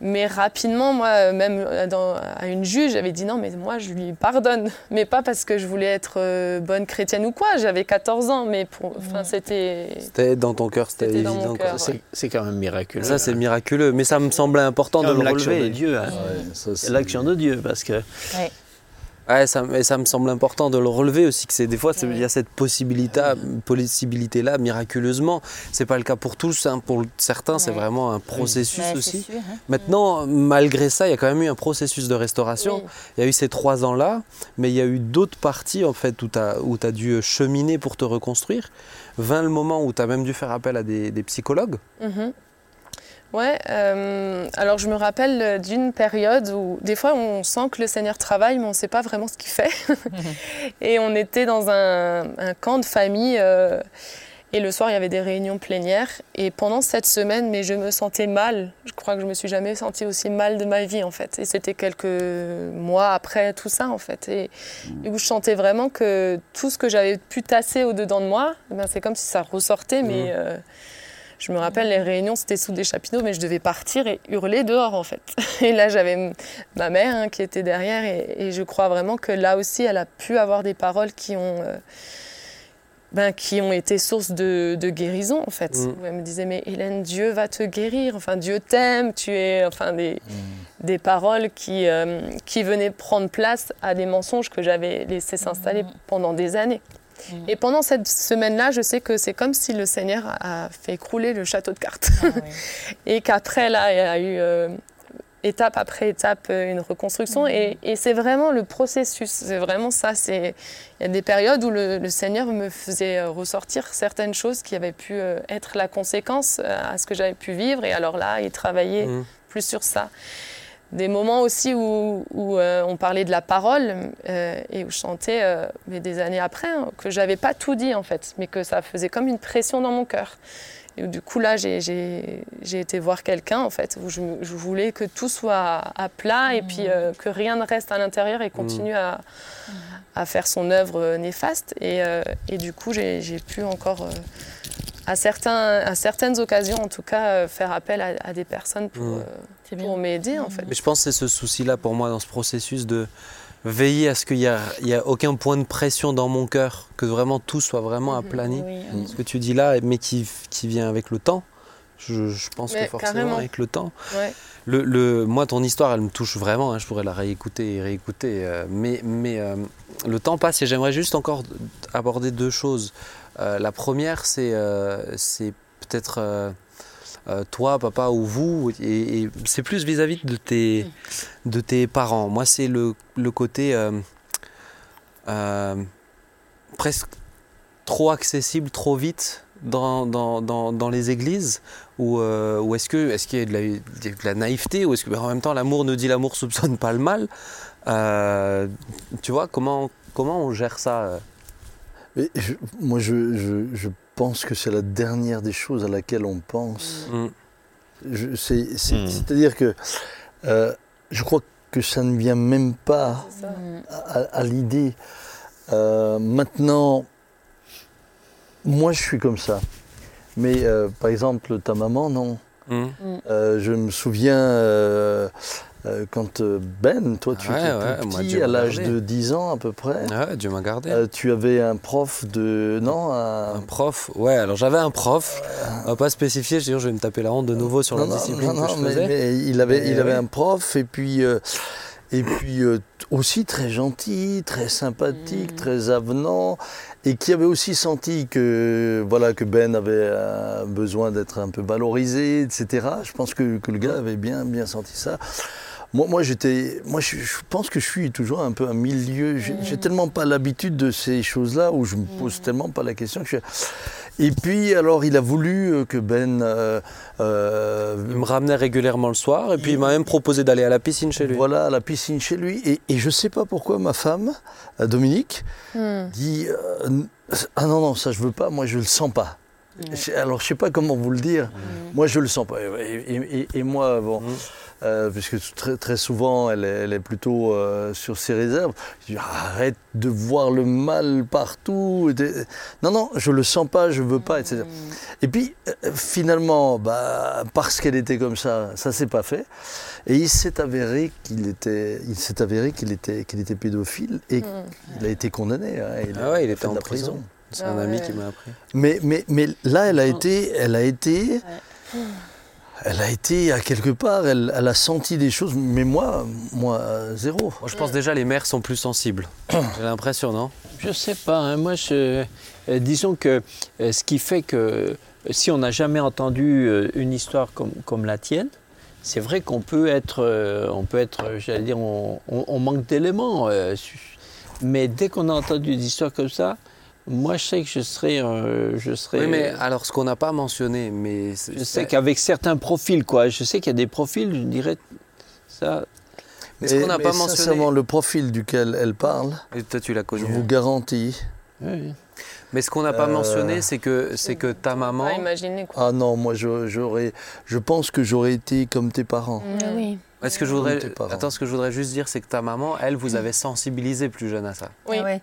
Mais rapidement, moi, même à une juge, j'avais dit non, mais moi, je lui pardonne. Mais pas parce que je voulais être euh, bonne chrétienne ou quoi. J'avais 14 ans, mais pour, enfin, c'était. C'était dans ton cœur, c'était évident. C'est quand même miraculeux. Ça, c'est miraculeux. Mais ça me semblait important de le relever. L'action de Dieu. Hein. l'action de Dieu, parce que. Ouais, ça, ça me semble important de le relever aussi, que c'est des fois, il y a cette possibilité, possibilité là, miraculeusement. C'est pas le cas pour tous, hein. pour certains, c'est vraiment un processus aussi. Hein. Maintenant, malgré ça, il y a quand même eu un processus de restauration. Il y a eu ces trois ans-là, mais il y a eu d'autres parties en fait où tu as, as, dû cheminer pour te reconstruire. Vint le moment où tu as même dû faire appel à des, psychologues. Mm-hmm. Ouais, euh, alors je me rappelle d'une période où des fois on sent que le Seigneur travaille, mais on ne sait pas vraiment ce qu'il fait. et on était dans un, camp de famille, euh, et le soir il y avait des réunions plénières. Et pendant cette semaine, mais je me sentais mal. Je crois que je me suis jamais sentie aussi mal de ma vie en fait. Et c'était quelques mois après tout ça en fait. Et, où je sentais vraiment que tout ce que j'avais pu tasser au-dedans de moi, eh ben, c'est comme si ça ressortait, mais. Mmh. Euh, je me rappelle, les réunions, c'était sous des chapiteaux, mais je devais partir et hurler dehors, en fait. Et là, j'avais ma mère hein, qui était derrière, et, je crois vraiment que là aussi, elle a pu avoir des paroles qui ont, euh, ben, qui ont été source de, de guérison en fait. Mm. Où elle me disait mais Hélène, Dieu va te guérir, enfin Dieu t'aime, tu es, enfin des, Mm. des paroles qui, euh, qui venaient prendre place à des mensonges que j'avais laissés s'installer pendant des années. Mm. Et pendant cette semaine-là, je sais que c'est comme si le Seigneur a fait écrouler le château de cartes. Ah oui. Et qu'après, là, il y a eu euh, étape après étape euh, une reconstruction. Et, et c'est vraiment le processus. C'est vraiment ça. C'est Il y a des périodes où le, le Seigneur me faisait euh, ressortir certaines choses qui avaient pu euh, être la conséquence à ce que j'avais pu vivre. Et alors là, il travaillait Mm. plus sur ça. Des moments aussi où, où, euh, on parlait de la parole euh, et où je sentais, euh, mais des années après, hein, que j'avais pas tout dit en fait, mais que ça faisait comme une pression dans mon cœur. Et du coup là, j'ai- été voir quelqu'un en fait, où je, voulais que tout soit à, plat et puis euh, que rien ne reste à l'intérieur et continue à, à faire son œuvre néfaste. Et, et du coup, j'ai pu encore, à, certains, à certaines occasions en tout cas, faire appel à, à des personnes pour, Mm. Pour m'aider en fait. Mais je pense que c'est ce souci-là pour moi dans ce processus de veiller à ce qu'il n'y a, il y a aucun point de pression dans mon cœur, que vraiment tout soit vraiment aplani. Oui, Mm. Ce que tu dis là, mais qui, qui vient avec le temps. Je, je pense Mais que forcément carrément. avec le temps. Ouais. Le, le- moi, ton histoire, elle me touche vraiment. hein, je pourrais la réécouter et réécouter. euh, mais mais euh, le temps passe et j'aimerais juste encore aborder deux choses. Euh, la première, c'est euh, c'est peut-être euh, toi, papa ou vous, et, c'est plus vis-à-vis de tes, parents. Moi, c'est le, côté euh, euh, presque trop accessible, trop vite dans, les églises Ou, est-ce que est-ce qu'il y a de la, naïveté Ou est-ce que en même temps l'amour nous dit l'amour soupçonne pas le mal Tu vois comment comment on gère ça? Moi, je pense que c'est la dernière des choses à laquelle on pense. Mm. C'est- Mm. C'est-à-dire que euh, je crois que ça ne vient même pas. Mm. à, à l'idée. Euh, maintenant, moi, je suis comme ça. Mais euh, par exemple, ta maman, non. Mm. Euh, je me souviens euh, quand euh, Ben, toi, tu Ouais, étais ouais, plus moi, petit, à l'âge de 10 ans à peu près. Ouais, Dieu m'a gardé. Euh, tu avais un prof de. Non, un- Un prof, ouais, alors j'avais un prof, on va pas spécifier, je vais me taper la honte de nouveau sur la Non, discipline non, que je mais- faisais. mais il avait, il avait un prof et puis, euh, et puis euh, aussi très gentil, très sympathique, Mm. très avenant et qui avait aussi senti que, voilà, que Ben avait euh, besoin d'être un peu valorisé, etc. Je pense que, que le gars avait bien, bien senti ça. Moi, moi j'étais, moi, je, je pense que je suis toujours un peu un milieu. J'ai j'ai tellement pas l'habitude de ces choses-là où je me pose tellement pas la question. Que je... Et puis, alors, il a voulu euh, que Ben euh, euh, Il me ramenait régulièrement le soir et puis il m'a même proposé d'aller à la piscine chez lui. voilà, à la piscine chez lui. Et, et je ne sais pas pourquoi ma femme, Dominique, Hmm. dit euh, Ah non, non, ça je veux pas, moi je le sens pas. Alors je sais pas comment vous le dire, moi je le sens pas. Et, et- et- et moi, bon, Mm. euh, puisque très, très souvent elle est, elle est plutôt euh, sur ses réserves, je dis arrête de voir le mal partout. Non, non, je le sens pas, je veux pas, etc. Et puis euh, finalement, bah, parce qu'elle était comme ça, ça s'est pas fait. Et il s'est avéré qu'il était, il s'est avéré qu'il était, qu'il était pédophile et Hmm. il a été condamné. hein, il Ah ouais, il était en prison. C'est Ah un ami ouais. qui m'a appris. Mais, mais, mais là, elle a été, elle a été, elle a été à quelque part, elle, elle a senti des choses. Mais moi, moi, zéro. Moi je pense déjà les mères sont plus sensibles. J'ai l'impression, non? Je sais pas. hein, moi, je, euh, disons que euh, ce qui fait que euh, si on n'a jamais entendu euh, une histoire comme, comme la tienne, c'est vrai qu'on peut être, on peut être, j'allais dire, on, on- on manque d'éléments. mais dès qu'on a entendu des histoires comme ça, moi, je sais que je serais, euh, je serais. Oui, mais alors ce qu'on n'a pas mentionné, mais je sais qu'avec certains profils, quoi. Je sais qu'il y a des profils, je dirais, ça. Mais ce qu'on n'a Mais pas sincèrement, mentionné, le profil duquel elle parle, et toi tu l'as je connu. vous garantis. oui. Mais ce qu'on n'a pas Euh, mentionné, c'est que c'est que ta maman. Pas imaginer quoi. Ah non, moi, je- j'aurais, je pense que j'aurais été comme tes parents. Ah oui. Est-ce que je voudrais, tes parents. attends, ce que je voudrais juste dire, c'est que ta maman, elle, vous avait sensibilisé plus jeune à ça. Oui. Ah ouais.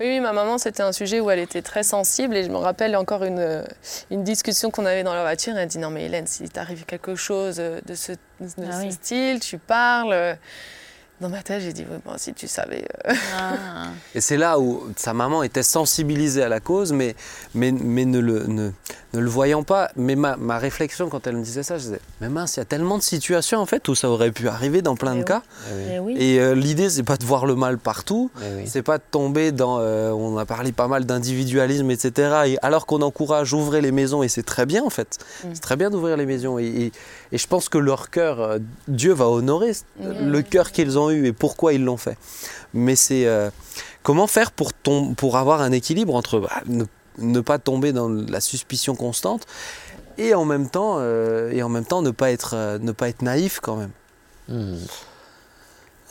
Oui, oui, ma maman, c'était un sujet où elle était très sensible et je me rappelle encore une, euh, une discussion qu'on avait dans la voiture. Elle dit Non, mais Hélène, si t'arrive quelque chose de ce, de Ah ce oui. style, tu parles. Dans ma tête, j'ai dit, bon, si tu savais. euh. Ah. Et c'est là où sa maman était sensibilisée à la cause, mais, mais, mais ne, le, ne, ne le voyant pas. Mais ma, ma réflexion, quand elle me disait ça, je disais, mais mince, il y a tellement de situations en fait où ça aurait pu arriver dans plein Eh de oui. cas. Eh oui. Et euh, l'idée, c'est pas de voir le mal partout, Eh oui. c'est pas de tomber dans. euh, on a parlé pas mal d'individualisme, etc. Et alors qu'on encourage, ouvrez les maisons, et c'est très bien en fait. Mm. C'est très bien d'ouvrir les maisons. Et, et- et je pense que leur cœur, euh, Dieu va honorer Mm. le cœur qu'ils ont eu et pourquoi ils l'ont fait. Mais c'est. euh, comment faire pour, pour avoir un équilibre entre bah, ne, ne pas tomber dans la suspicion constante et en même temps, euh, et en même temps ne, pas être, euh, ne pas être naïf quand même? Hmm.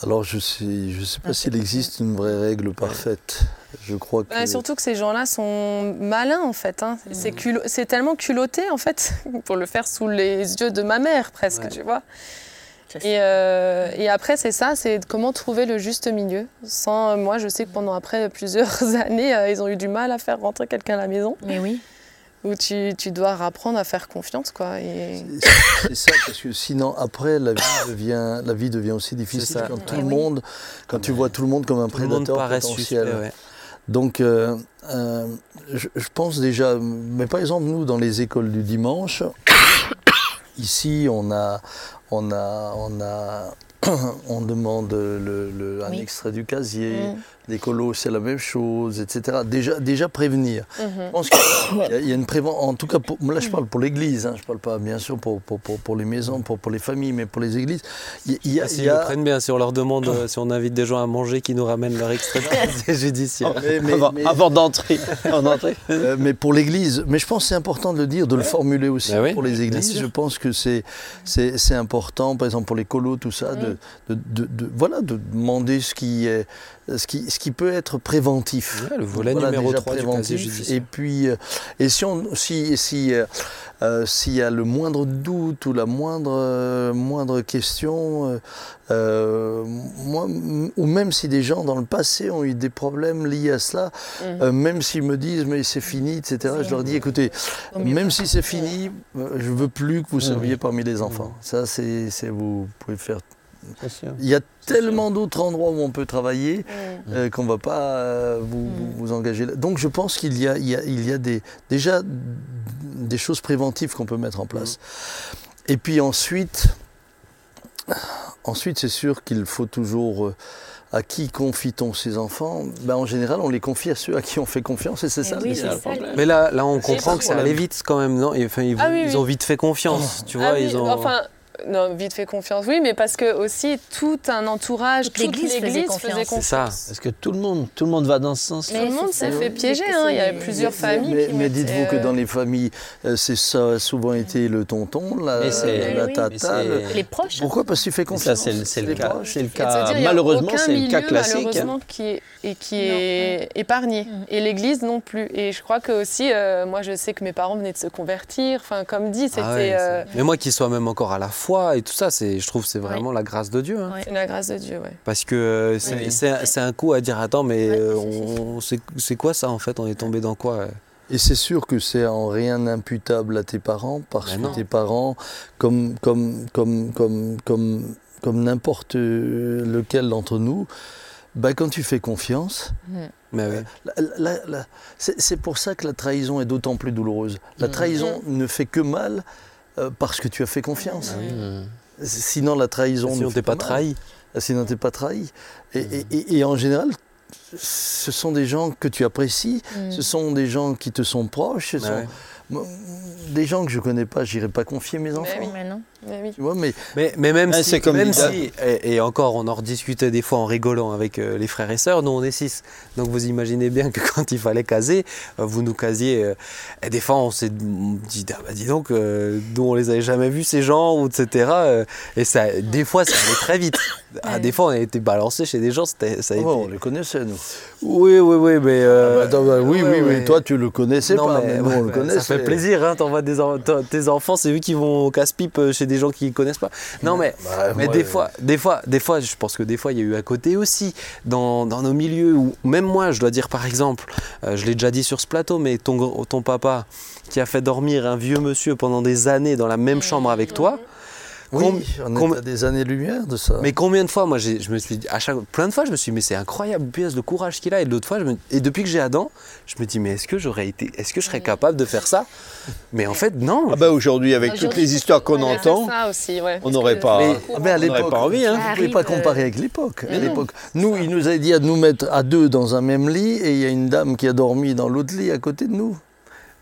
Alors je sais, je sais pas s'il existe une vraie règle parfaite. Je crois que Ouais, surtout que ces gens-là sont malins en fait. hein. Mm. C'est culo- c'est tellement culotté en fait pour le faire sous les yeux de ma mère presque, Ouais. tu vois. Et, euh, et après c'est ça, c'est comment trouver le juste milieu. Sans moi, je sais que pendant après plusieurs années, euh, ils ont eu du mal à faire rentrer quelqu'un à la maison. Mais oui. Où tu, tu dois apprendre à faire confiance quoi. Et... C'est- ça, parce que sinon, après, la vie devient, la vie devient aussi difficile ça. quand tout Eh le oui. monde, quand tu vois tout le monde comme un Tout le monde prédateur paraît suspect. potentiel. ouais. Donc, euh, euh, je, je pense déjà, mais par exemple, nous, dans les écoles du dimanche, ici, on a, on a, on a, on demande le, le- un Oui. extrait du casier. Mm. Les colos, c'est la même chose, etc. Déjà, déjà prévenir. Mhm. Je pense qu'il y a- il y a une prévention. En tout cas, pour- là, je parle pour l'Église. Hein, je parle pas, bien sûr, pour, pour, pour, pour les maisons, pour, pour les familles, mais pour les églises. Il y, il y a, Ah, S'ils y a- le prennent bien, si on leur demande, euh, si on invite des gens à manger qui nous ramènent leur extrait casier judiciaire. mais, mais- avant mais- avant d'entrer. avant d'entrer. Euh, mais pour l'Église, mais je pense que c'est important de le dire, de le formuler aussi Ben oui, pour les églises. Je pense que c'est c'est c'est important, par exemple pour les colos, tout ça, de, de, de- de- voilà, de demander ce qui est ce qui ce qui peut être préventif. Ouais, le volet Voilà, numéro déjà 3 du casier préventif. judiciaire. Et puis, euh, et si on, si, si, euh, euh, s'il y a le moindre doute ou la moindre, euh, moindre question, euh, euh, moi, ou même si des gens dans le passé ont eu des problèmes liés à cela, euh, même s'ils me disent mais c'est fini, etc., je leur dis écoutez, même si c'est fini, euh, je veux plus que vous serviez parmi les enfants. Mmh. Ça, c'est- vous pouvez faire. Il y a tellement d'autres endroits où on peut travailler euh, qu'on ne va pas euh, vous, Mm. vous, engager là. Donc je pense qu'il y a, il y a, il y a des, déjà des choses préventives qu'on peut mettre en place. Et puis ensuite, ensuite c'est sûr qu'il faut toujours... euh, à qui confie-t-on ses enfants? Ben, En général, on les confie à ceux à qui on fait confiance et c'est Eh ça. oui, le ça. Mais là, là, on comprend que ça problème. allait vite quand même, non? Et, enfin, ils, Ah oui, ils oui. ont vite fait confiance, tu vois. Ah oui, ils ont... enfin, non, vite fait confiance, oui, mais parce que aussi tout un entourage, Toute toute l'Église faisait confiance. faisait C'est ça. Parce que tout le monde, tout le monde va dans ce sens. Tout le monde s'est fait piéger, hein. il y a plusieurs Mais- familles Mais, qui mais dites-vous que euh, dans les familles, euh, c'est ça a souvent été le tonton, la, Mais tata. Mais le- Les proches. Pourquoi Parce que tu fais Mais confiance? c'est le, cas. proches. C'est le Et de se cas. dire, il y a malheureusement, c'est le cas classique. hein. Malheureusement, qui est, et qui Non, est épargné. Mhm. Et l'Église non plus. Et je crois que aussi, euh, moi, je sais que mes parents venaient de se convertir. Enfin, comme dit, c'était Ah ouais, euh, Mais moi qui sois même encore à la foi et tout ça, c'est, je trouve que c'est vraiment la grâce de Dieu. hein. Ouais. la grâce de Dieu, ouais. Parce que euh, c'est, Oui. un coup à dire attends, mais Ouais, euh, c'est- on, quoi ça en fait? On est tombé dans quoi Et c'est sûr que c'est en rien imputable à tes parents, parce Ben que non. tes parents, comme, comme, comme, comme, comme, comme n'importe lequel d'entre nous, ben, quand tu fais confiance, c'est pour ça que la trahison est d'autant plus douloureuse. La trahison ne fait que mal euh, parce que tu as fait confiance. Mmh. Sinon, la trahison Si ne on fait t'est pas mal. trahi. Sinon, tu n'es pas trahi. Et, et- et- et en général, ce sont des gens que tu apprécies, ce sont des gens qui te sont proches, ce Bah sont ouais. Moi, des gens que je connais pas, j'irai pas confier mes enfants. oui. Mais non. Mais oui. Tu vois, mais Mais, mais même Ouais, si, comme même si et, et encore, on en rediscutait des fois en rigolant avec euh, les frères et sœurs. Nous, on est six. Donc, vous imaginez bien que quand il fallait caser, euh, vous nous casiez. euh, et des fois, on s'est dit, ah, bah, dis donc, euh, nous, on les avait jamais vus ces gens, ou etc. euh, et ça, des fois, ça allait très vite. Ah, des fois, on a été balancé chez des gens. Ça a oh, on les connaissait nous. Oui, oui, oui, mais. euh, Ah bah, attends, bah, oui, ouais, oui, ouais. oui. Toi, tu le connaissais Non, pas, mais, nous, ouais, on le connaissait. Fait plaisir, hein, t'envoies en- tes enfants, c'est eux qui vont au casse-pipe euh, chez des gens qui ne connaissent pas. Non, mais, Bah, mais des, euh, fois, des, fois, des fois, je pense que des fois, il y a eu à côté aussi, dans, dans nos milieux, où même moi, je dois dire par exemple, euh, je l'ai déjà dit sur ce plateau, mais ton, ton papa qui a fait dormir un vieux monsieur pendant des années dans la même chambre avec toi, Oui, Com- on com- est à des années-lumière de ça. Mais combien de fois, moi, je me suis dit, à chaque, plein de fois, je me suis dit, mais c'est incroyable, pièce de courage qu'il a. Et d'autres fois, je me- et depuis que j'ai Adam, je me dis, mais est-ce que j'aurais été, est-ce que je serais capable de faire ça? Mais en fait, non. Ah bah aujourd'hui, avec toutes les histoires qu'on Ouais, entend, c'est ça aussi, ouais. on n'aurait pas- Mais- mais à on n'aurait l'époque, pas envie. Hein. Vous ne pouvez arrive, pas comparer avec l'époque. À l'époque. Nous, il nous a dit de nous mettre à deux dans un même lit et il y a une dame qui a dormi dans l'autre lit à côté de nous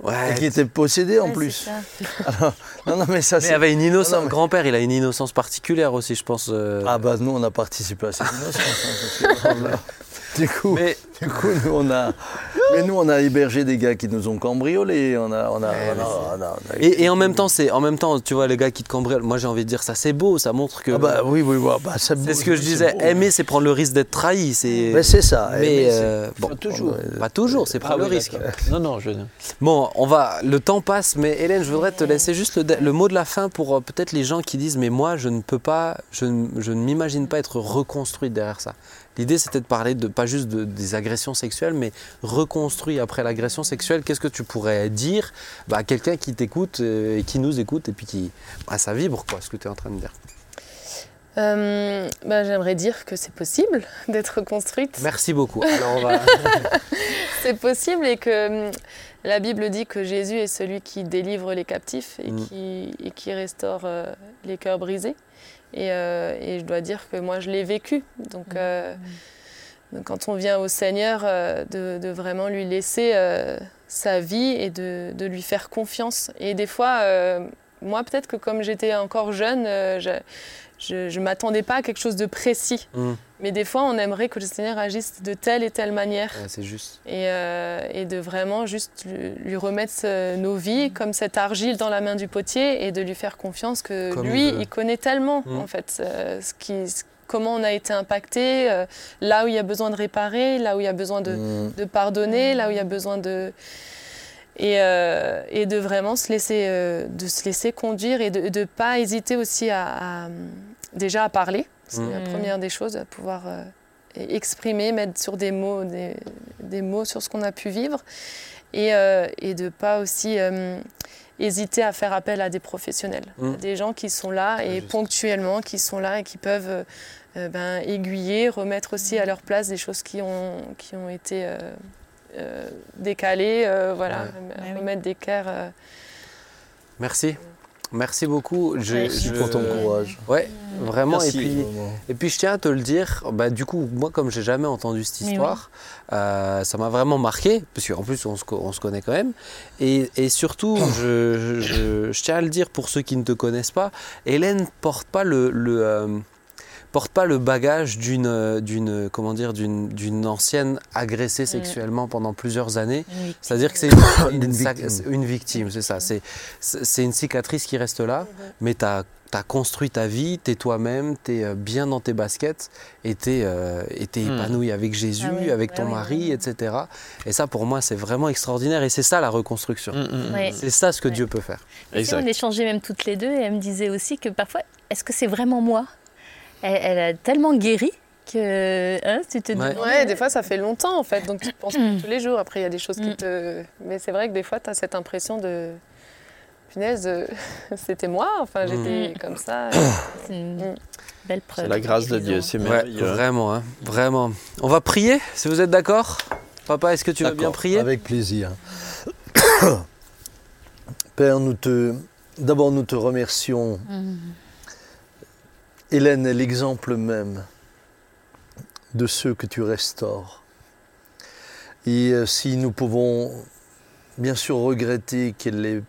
Ouais. et qui était possédée en Ouais, plus. Alors, non, non, mais ça Mais avait une innocence. Non, non, mais- Grand-père, il a une innocence particulière aussi, je pense. euh. Ah bah nous on a participé à cette innocence. hein. du coup, Mais du coup nous on a, mais nous on a hébergé des gars qui nous ont cambriolés. On a, on a, on a- on a- on a- et, et en même temps, c'est en même temps, tu vois, les gars qui te cambriolent. Moi, j'ai envie de dire ça, c'est beau, ça montre que. Ah bah oui oui oui. bah, c'est ce que je disais. beau. Aimer, c'est prendre le risque d'être trahi. C'est. Mais c'est ça. Mais, aimer, c'est- euh, bon, Pas toujours. pas toujours, c'est Ah prendre oui, le risque. Non, non, je. Bon, on va, le temps passe, mais Hélène, je voudrais te laisser juste le, le mot de la fin pour euh, peut-être les gens qui disent, mais moi, je ne peux pas, je ne, je ne m'imagine pas être reconstruite derrière ça. L'idée, c'était de parler de pas juste de- des agressions sexuelles, mais reconstruit après l'agression sexuelle. Qu'est-ce que tu pourrais dire bah, à quelqu'un qui t'écoute euh, et qui nous écoute et puis qui, bah, ça vibre, quoi, ce que tu es en train de dire? Euh, ben, J'aimerais dire que c'est possible d'être reconstruite. Merci beaucoup. Alors, on va. C'est possible et que hum, la Bible dit que Jésus est celui qui délivre les captifs et, Mm. qui, et qui restaure euh, les cœurs brisés. Et, euh, et je dois dire que moi, je l'ai vécu. Donc, euh, donc, quand on vient au Seigneur, euh, de, de vraiment lui laisser euh, sa vie et de, de lui faire confiance. Et des fois, euh, moi, peut-être que comme j'étais encore jeune, euh, je je ne m'attendais pas à quelque chose de précis. Mm. Mais des fois, on aimerait que le Seigneur agisse de telle et telle manière Ouais, c'est juste. et, euh, et de vraiment juste lui, lui remettre euh, nos vies comme cette argile dans la main du potier et de lui faire confiance que Comme lui, il connaît tellement Mm. en fait euh, ce qui, ce- comment on a été impacté, euh, là où il y a besoin de réparer, là où il y a besoin de, Mm. de pardonner, là où il y a besoin de et, et de vraiment se laisser de se laisser conduire et de ne pas hésiter aussi à, à, déjà à parler. C'est Mm. la première des choses, à pouvoir euh, et exprimer, mettre sur des mots, des, des mots sur ce qu'on a pu vivre, et, euh, et de pas aussi euh, hésiter à faire appel à des professionnels, Mm. à des gens qui sont là et juste. ponctuellement, qui sont là et qui peuvent euh, ben, aiguiller, remettre aussi à leur place des choses qui ont, qui ont été euh, euh, décalées, euh, voilà, Ouais. Ah oui. remettre des cœurs. euh, Merci. Merci beaucoup. Je, Ouais, je- Pour ton courage. Ouais, vraiment. Merci. Et puis, Et puis je tiens à te le dire, bah, du coup, moi comme j'ai jamais entendu cette histoire, euh, ça m'a vraiment marqué, parce qu'en plus on se, on se connaît quand même. Et, et surtout, je, je- je- je tiens à le dire pour ceux qui ne te connaissent pas, Hélène porte pas le, le, euh, porte pas le bagage d'une euh, d'une comment dire d'une d'une ancienne agressée sexuellement pendant plusieurs années. C'est-à-dire que c'est une, Une une sac- victime. c'est une victime, c'est ça. C'est c'est une cicatrice qui reste là, mais tu as, construit ta vie, tu es toi-même, tu es bien dans tes baskets et tu es, Hmm. épanoui avec Jésus, Ah oui, avec ah ton oui, mari, oui. etc. Et ça, pour moi, c'est vraiment extraordinaire et c'est ça la reconstruction. Mm. C'est ça ce que. Dieu peut faire. Sais, on échangeait même toutes les deux et elle me disait aussi que parfois, est-ce que c'est vraiment moi? Elle, elle a tellement guéri que hein, tu te Ouais. demandes- Ouais, des fois ça fait longtemps en fait, donc tu penses Mm. tous les jours. Après, il y a des choses qui Mm. te. Mais c'est vrai que des fois, tu as cette impression de. Punaise, euh, c'était moi, enfin j'étais comme ça. c'est une Mm. belle preuve. C'est la grâce de Dieu, c'est Ouais, merveilleux. vraiment, hein, vraiment. On va prier, si vous êtes d'accord? Papa, est-ce que tu veux bien prier? Avec plaisir. Père, nous te, d'abord nous te remercions. Hélène est l'exemple même de ceux que tu restaures. Et euh, si nous pouvons bien sûr regretter qu'elle ait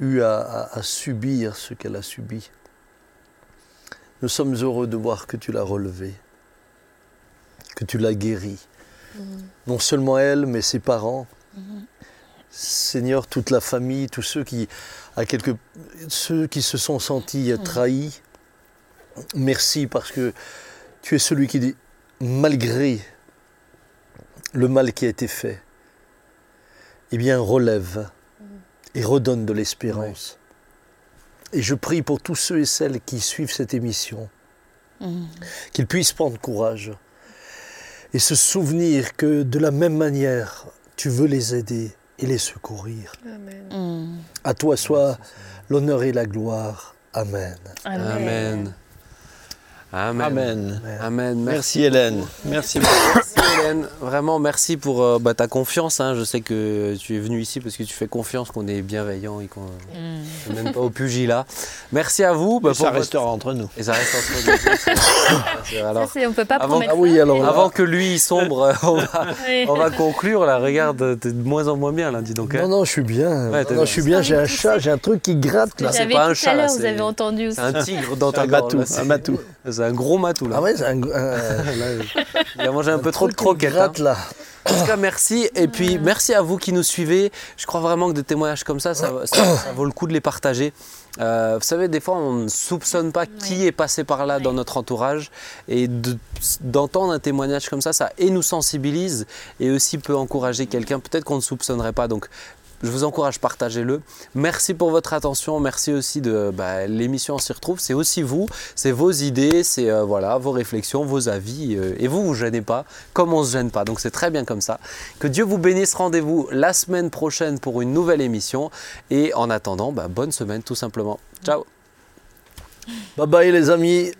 eu à, à- à subir ce qu'elle a subi, nous sommes heureux de voir que tu l'as relevée, que tu l'as guérie. Non seulement elle, mais ses parents. Seigneur, toute la famille, tous ceux qui, à quelque, ceux qui se sont sentis trahis, merci parce que tu es celui qui dit, malgré le mal qui a été fait, eh bien, relève et redonne de l'espérance. Et je prie pour tous ceux et celles qui suivent cette émission, Mhm. qu'ils puissent prendre courage et se souvenir que de la même manière, tu veux les aider et les secourir. Amen. Mhm. À toi soit l'honneur et la gloire Amen. Amen. Amen. Amen. Amen. Merci Hélène. Merci beaucoup. Merci Hélène, vraiment merci pour euh, bah, ta confiance. hein. Je sais que tu es venu ici parce que tu fais confiance qu'on est bienveillant et qu'on Mm. mène pas au pugilat. Merci à vous. bah, Mais pour ça votre- restera entre nous. Et ça reste entre nous. Alors, Ça, on peut pas avant- promettre Ah oui, alors avant que lui il sombre, euh, on va, Oui. on va conclure. Là, regarde, t'es de moins en moins bien là, dis donc. hein. Non, non, je suis bien. Ouais, Non, t'es non, bien. je suis bien, j'ai un chat, j'ai un truc qui gratte là. c'est pas un chat, vous c'est- avez entendu aussi. Un tigre dans ta gorge. un matou. C'est un gros matou là. Ah ouais, c'est un, un- là, Il a mangé un, peu trop de croquettes. hein. gratte là. En tout cas, merci. Et puis, merci à vous qui nous suivez. Je crois vraiment que des témoignages comme ça, ça, ça- ça vaut le coup de les partager. Euh, vous savez, des fois, on ne soupçonne pas qui est passé par là dans notre entourage. Et de- d'entendre un témoignage comme ça, ça et nous sensibilise et aussi peut encourager quelqu'un, peut-être qu'on ne soupçonnerait pas. Donc, je vous encourage, partagez-le. Merci pour votre attention. Merci aussi de bah, l'émission On s'y retrouve. C'est aussi vous, c'est vos idées, c'est euh, voilà vos réflexions, vos avis. euh, et vous, vous gênez pas, comme on se gêne pas. Donc c'est très bien comme ça. Que Dieu vous bénisse. Rendez-vous la semaine prochaine pour une nouvelle émission. Et en attendant, bah, bonne semaine tout simplement. Ciao. Bye bye les amis.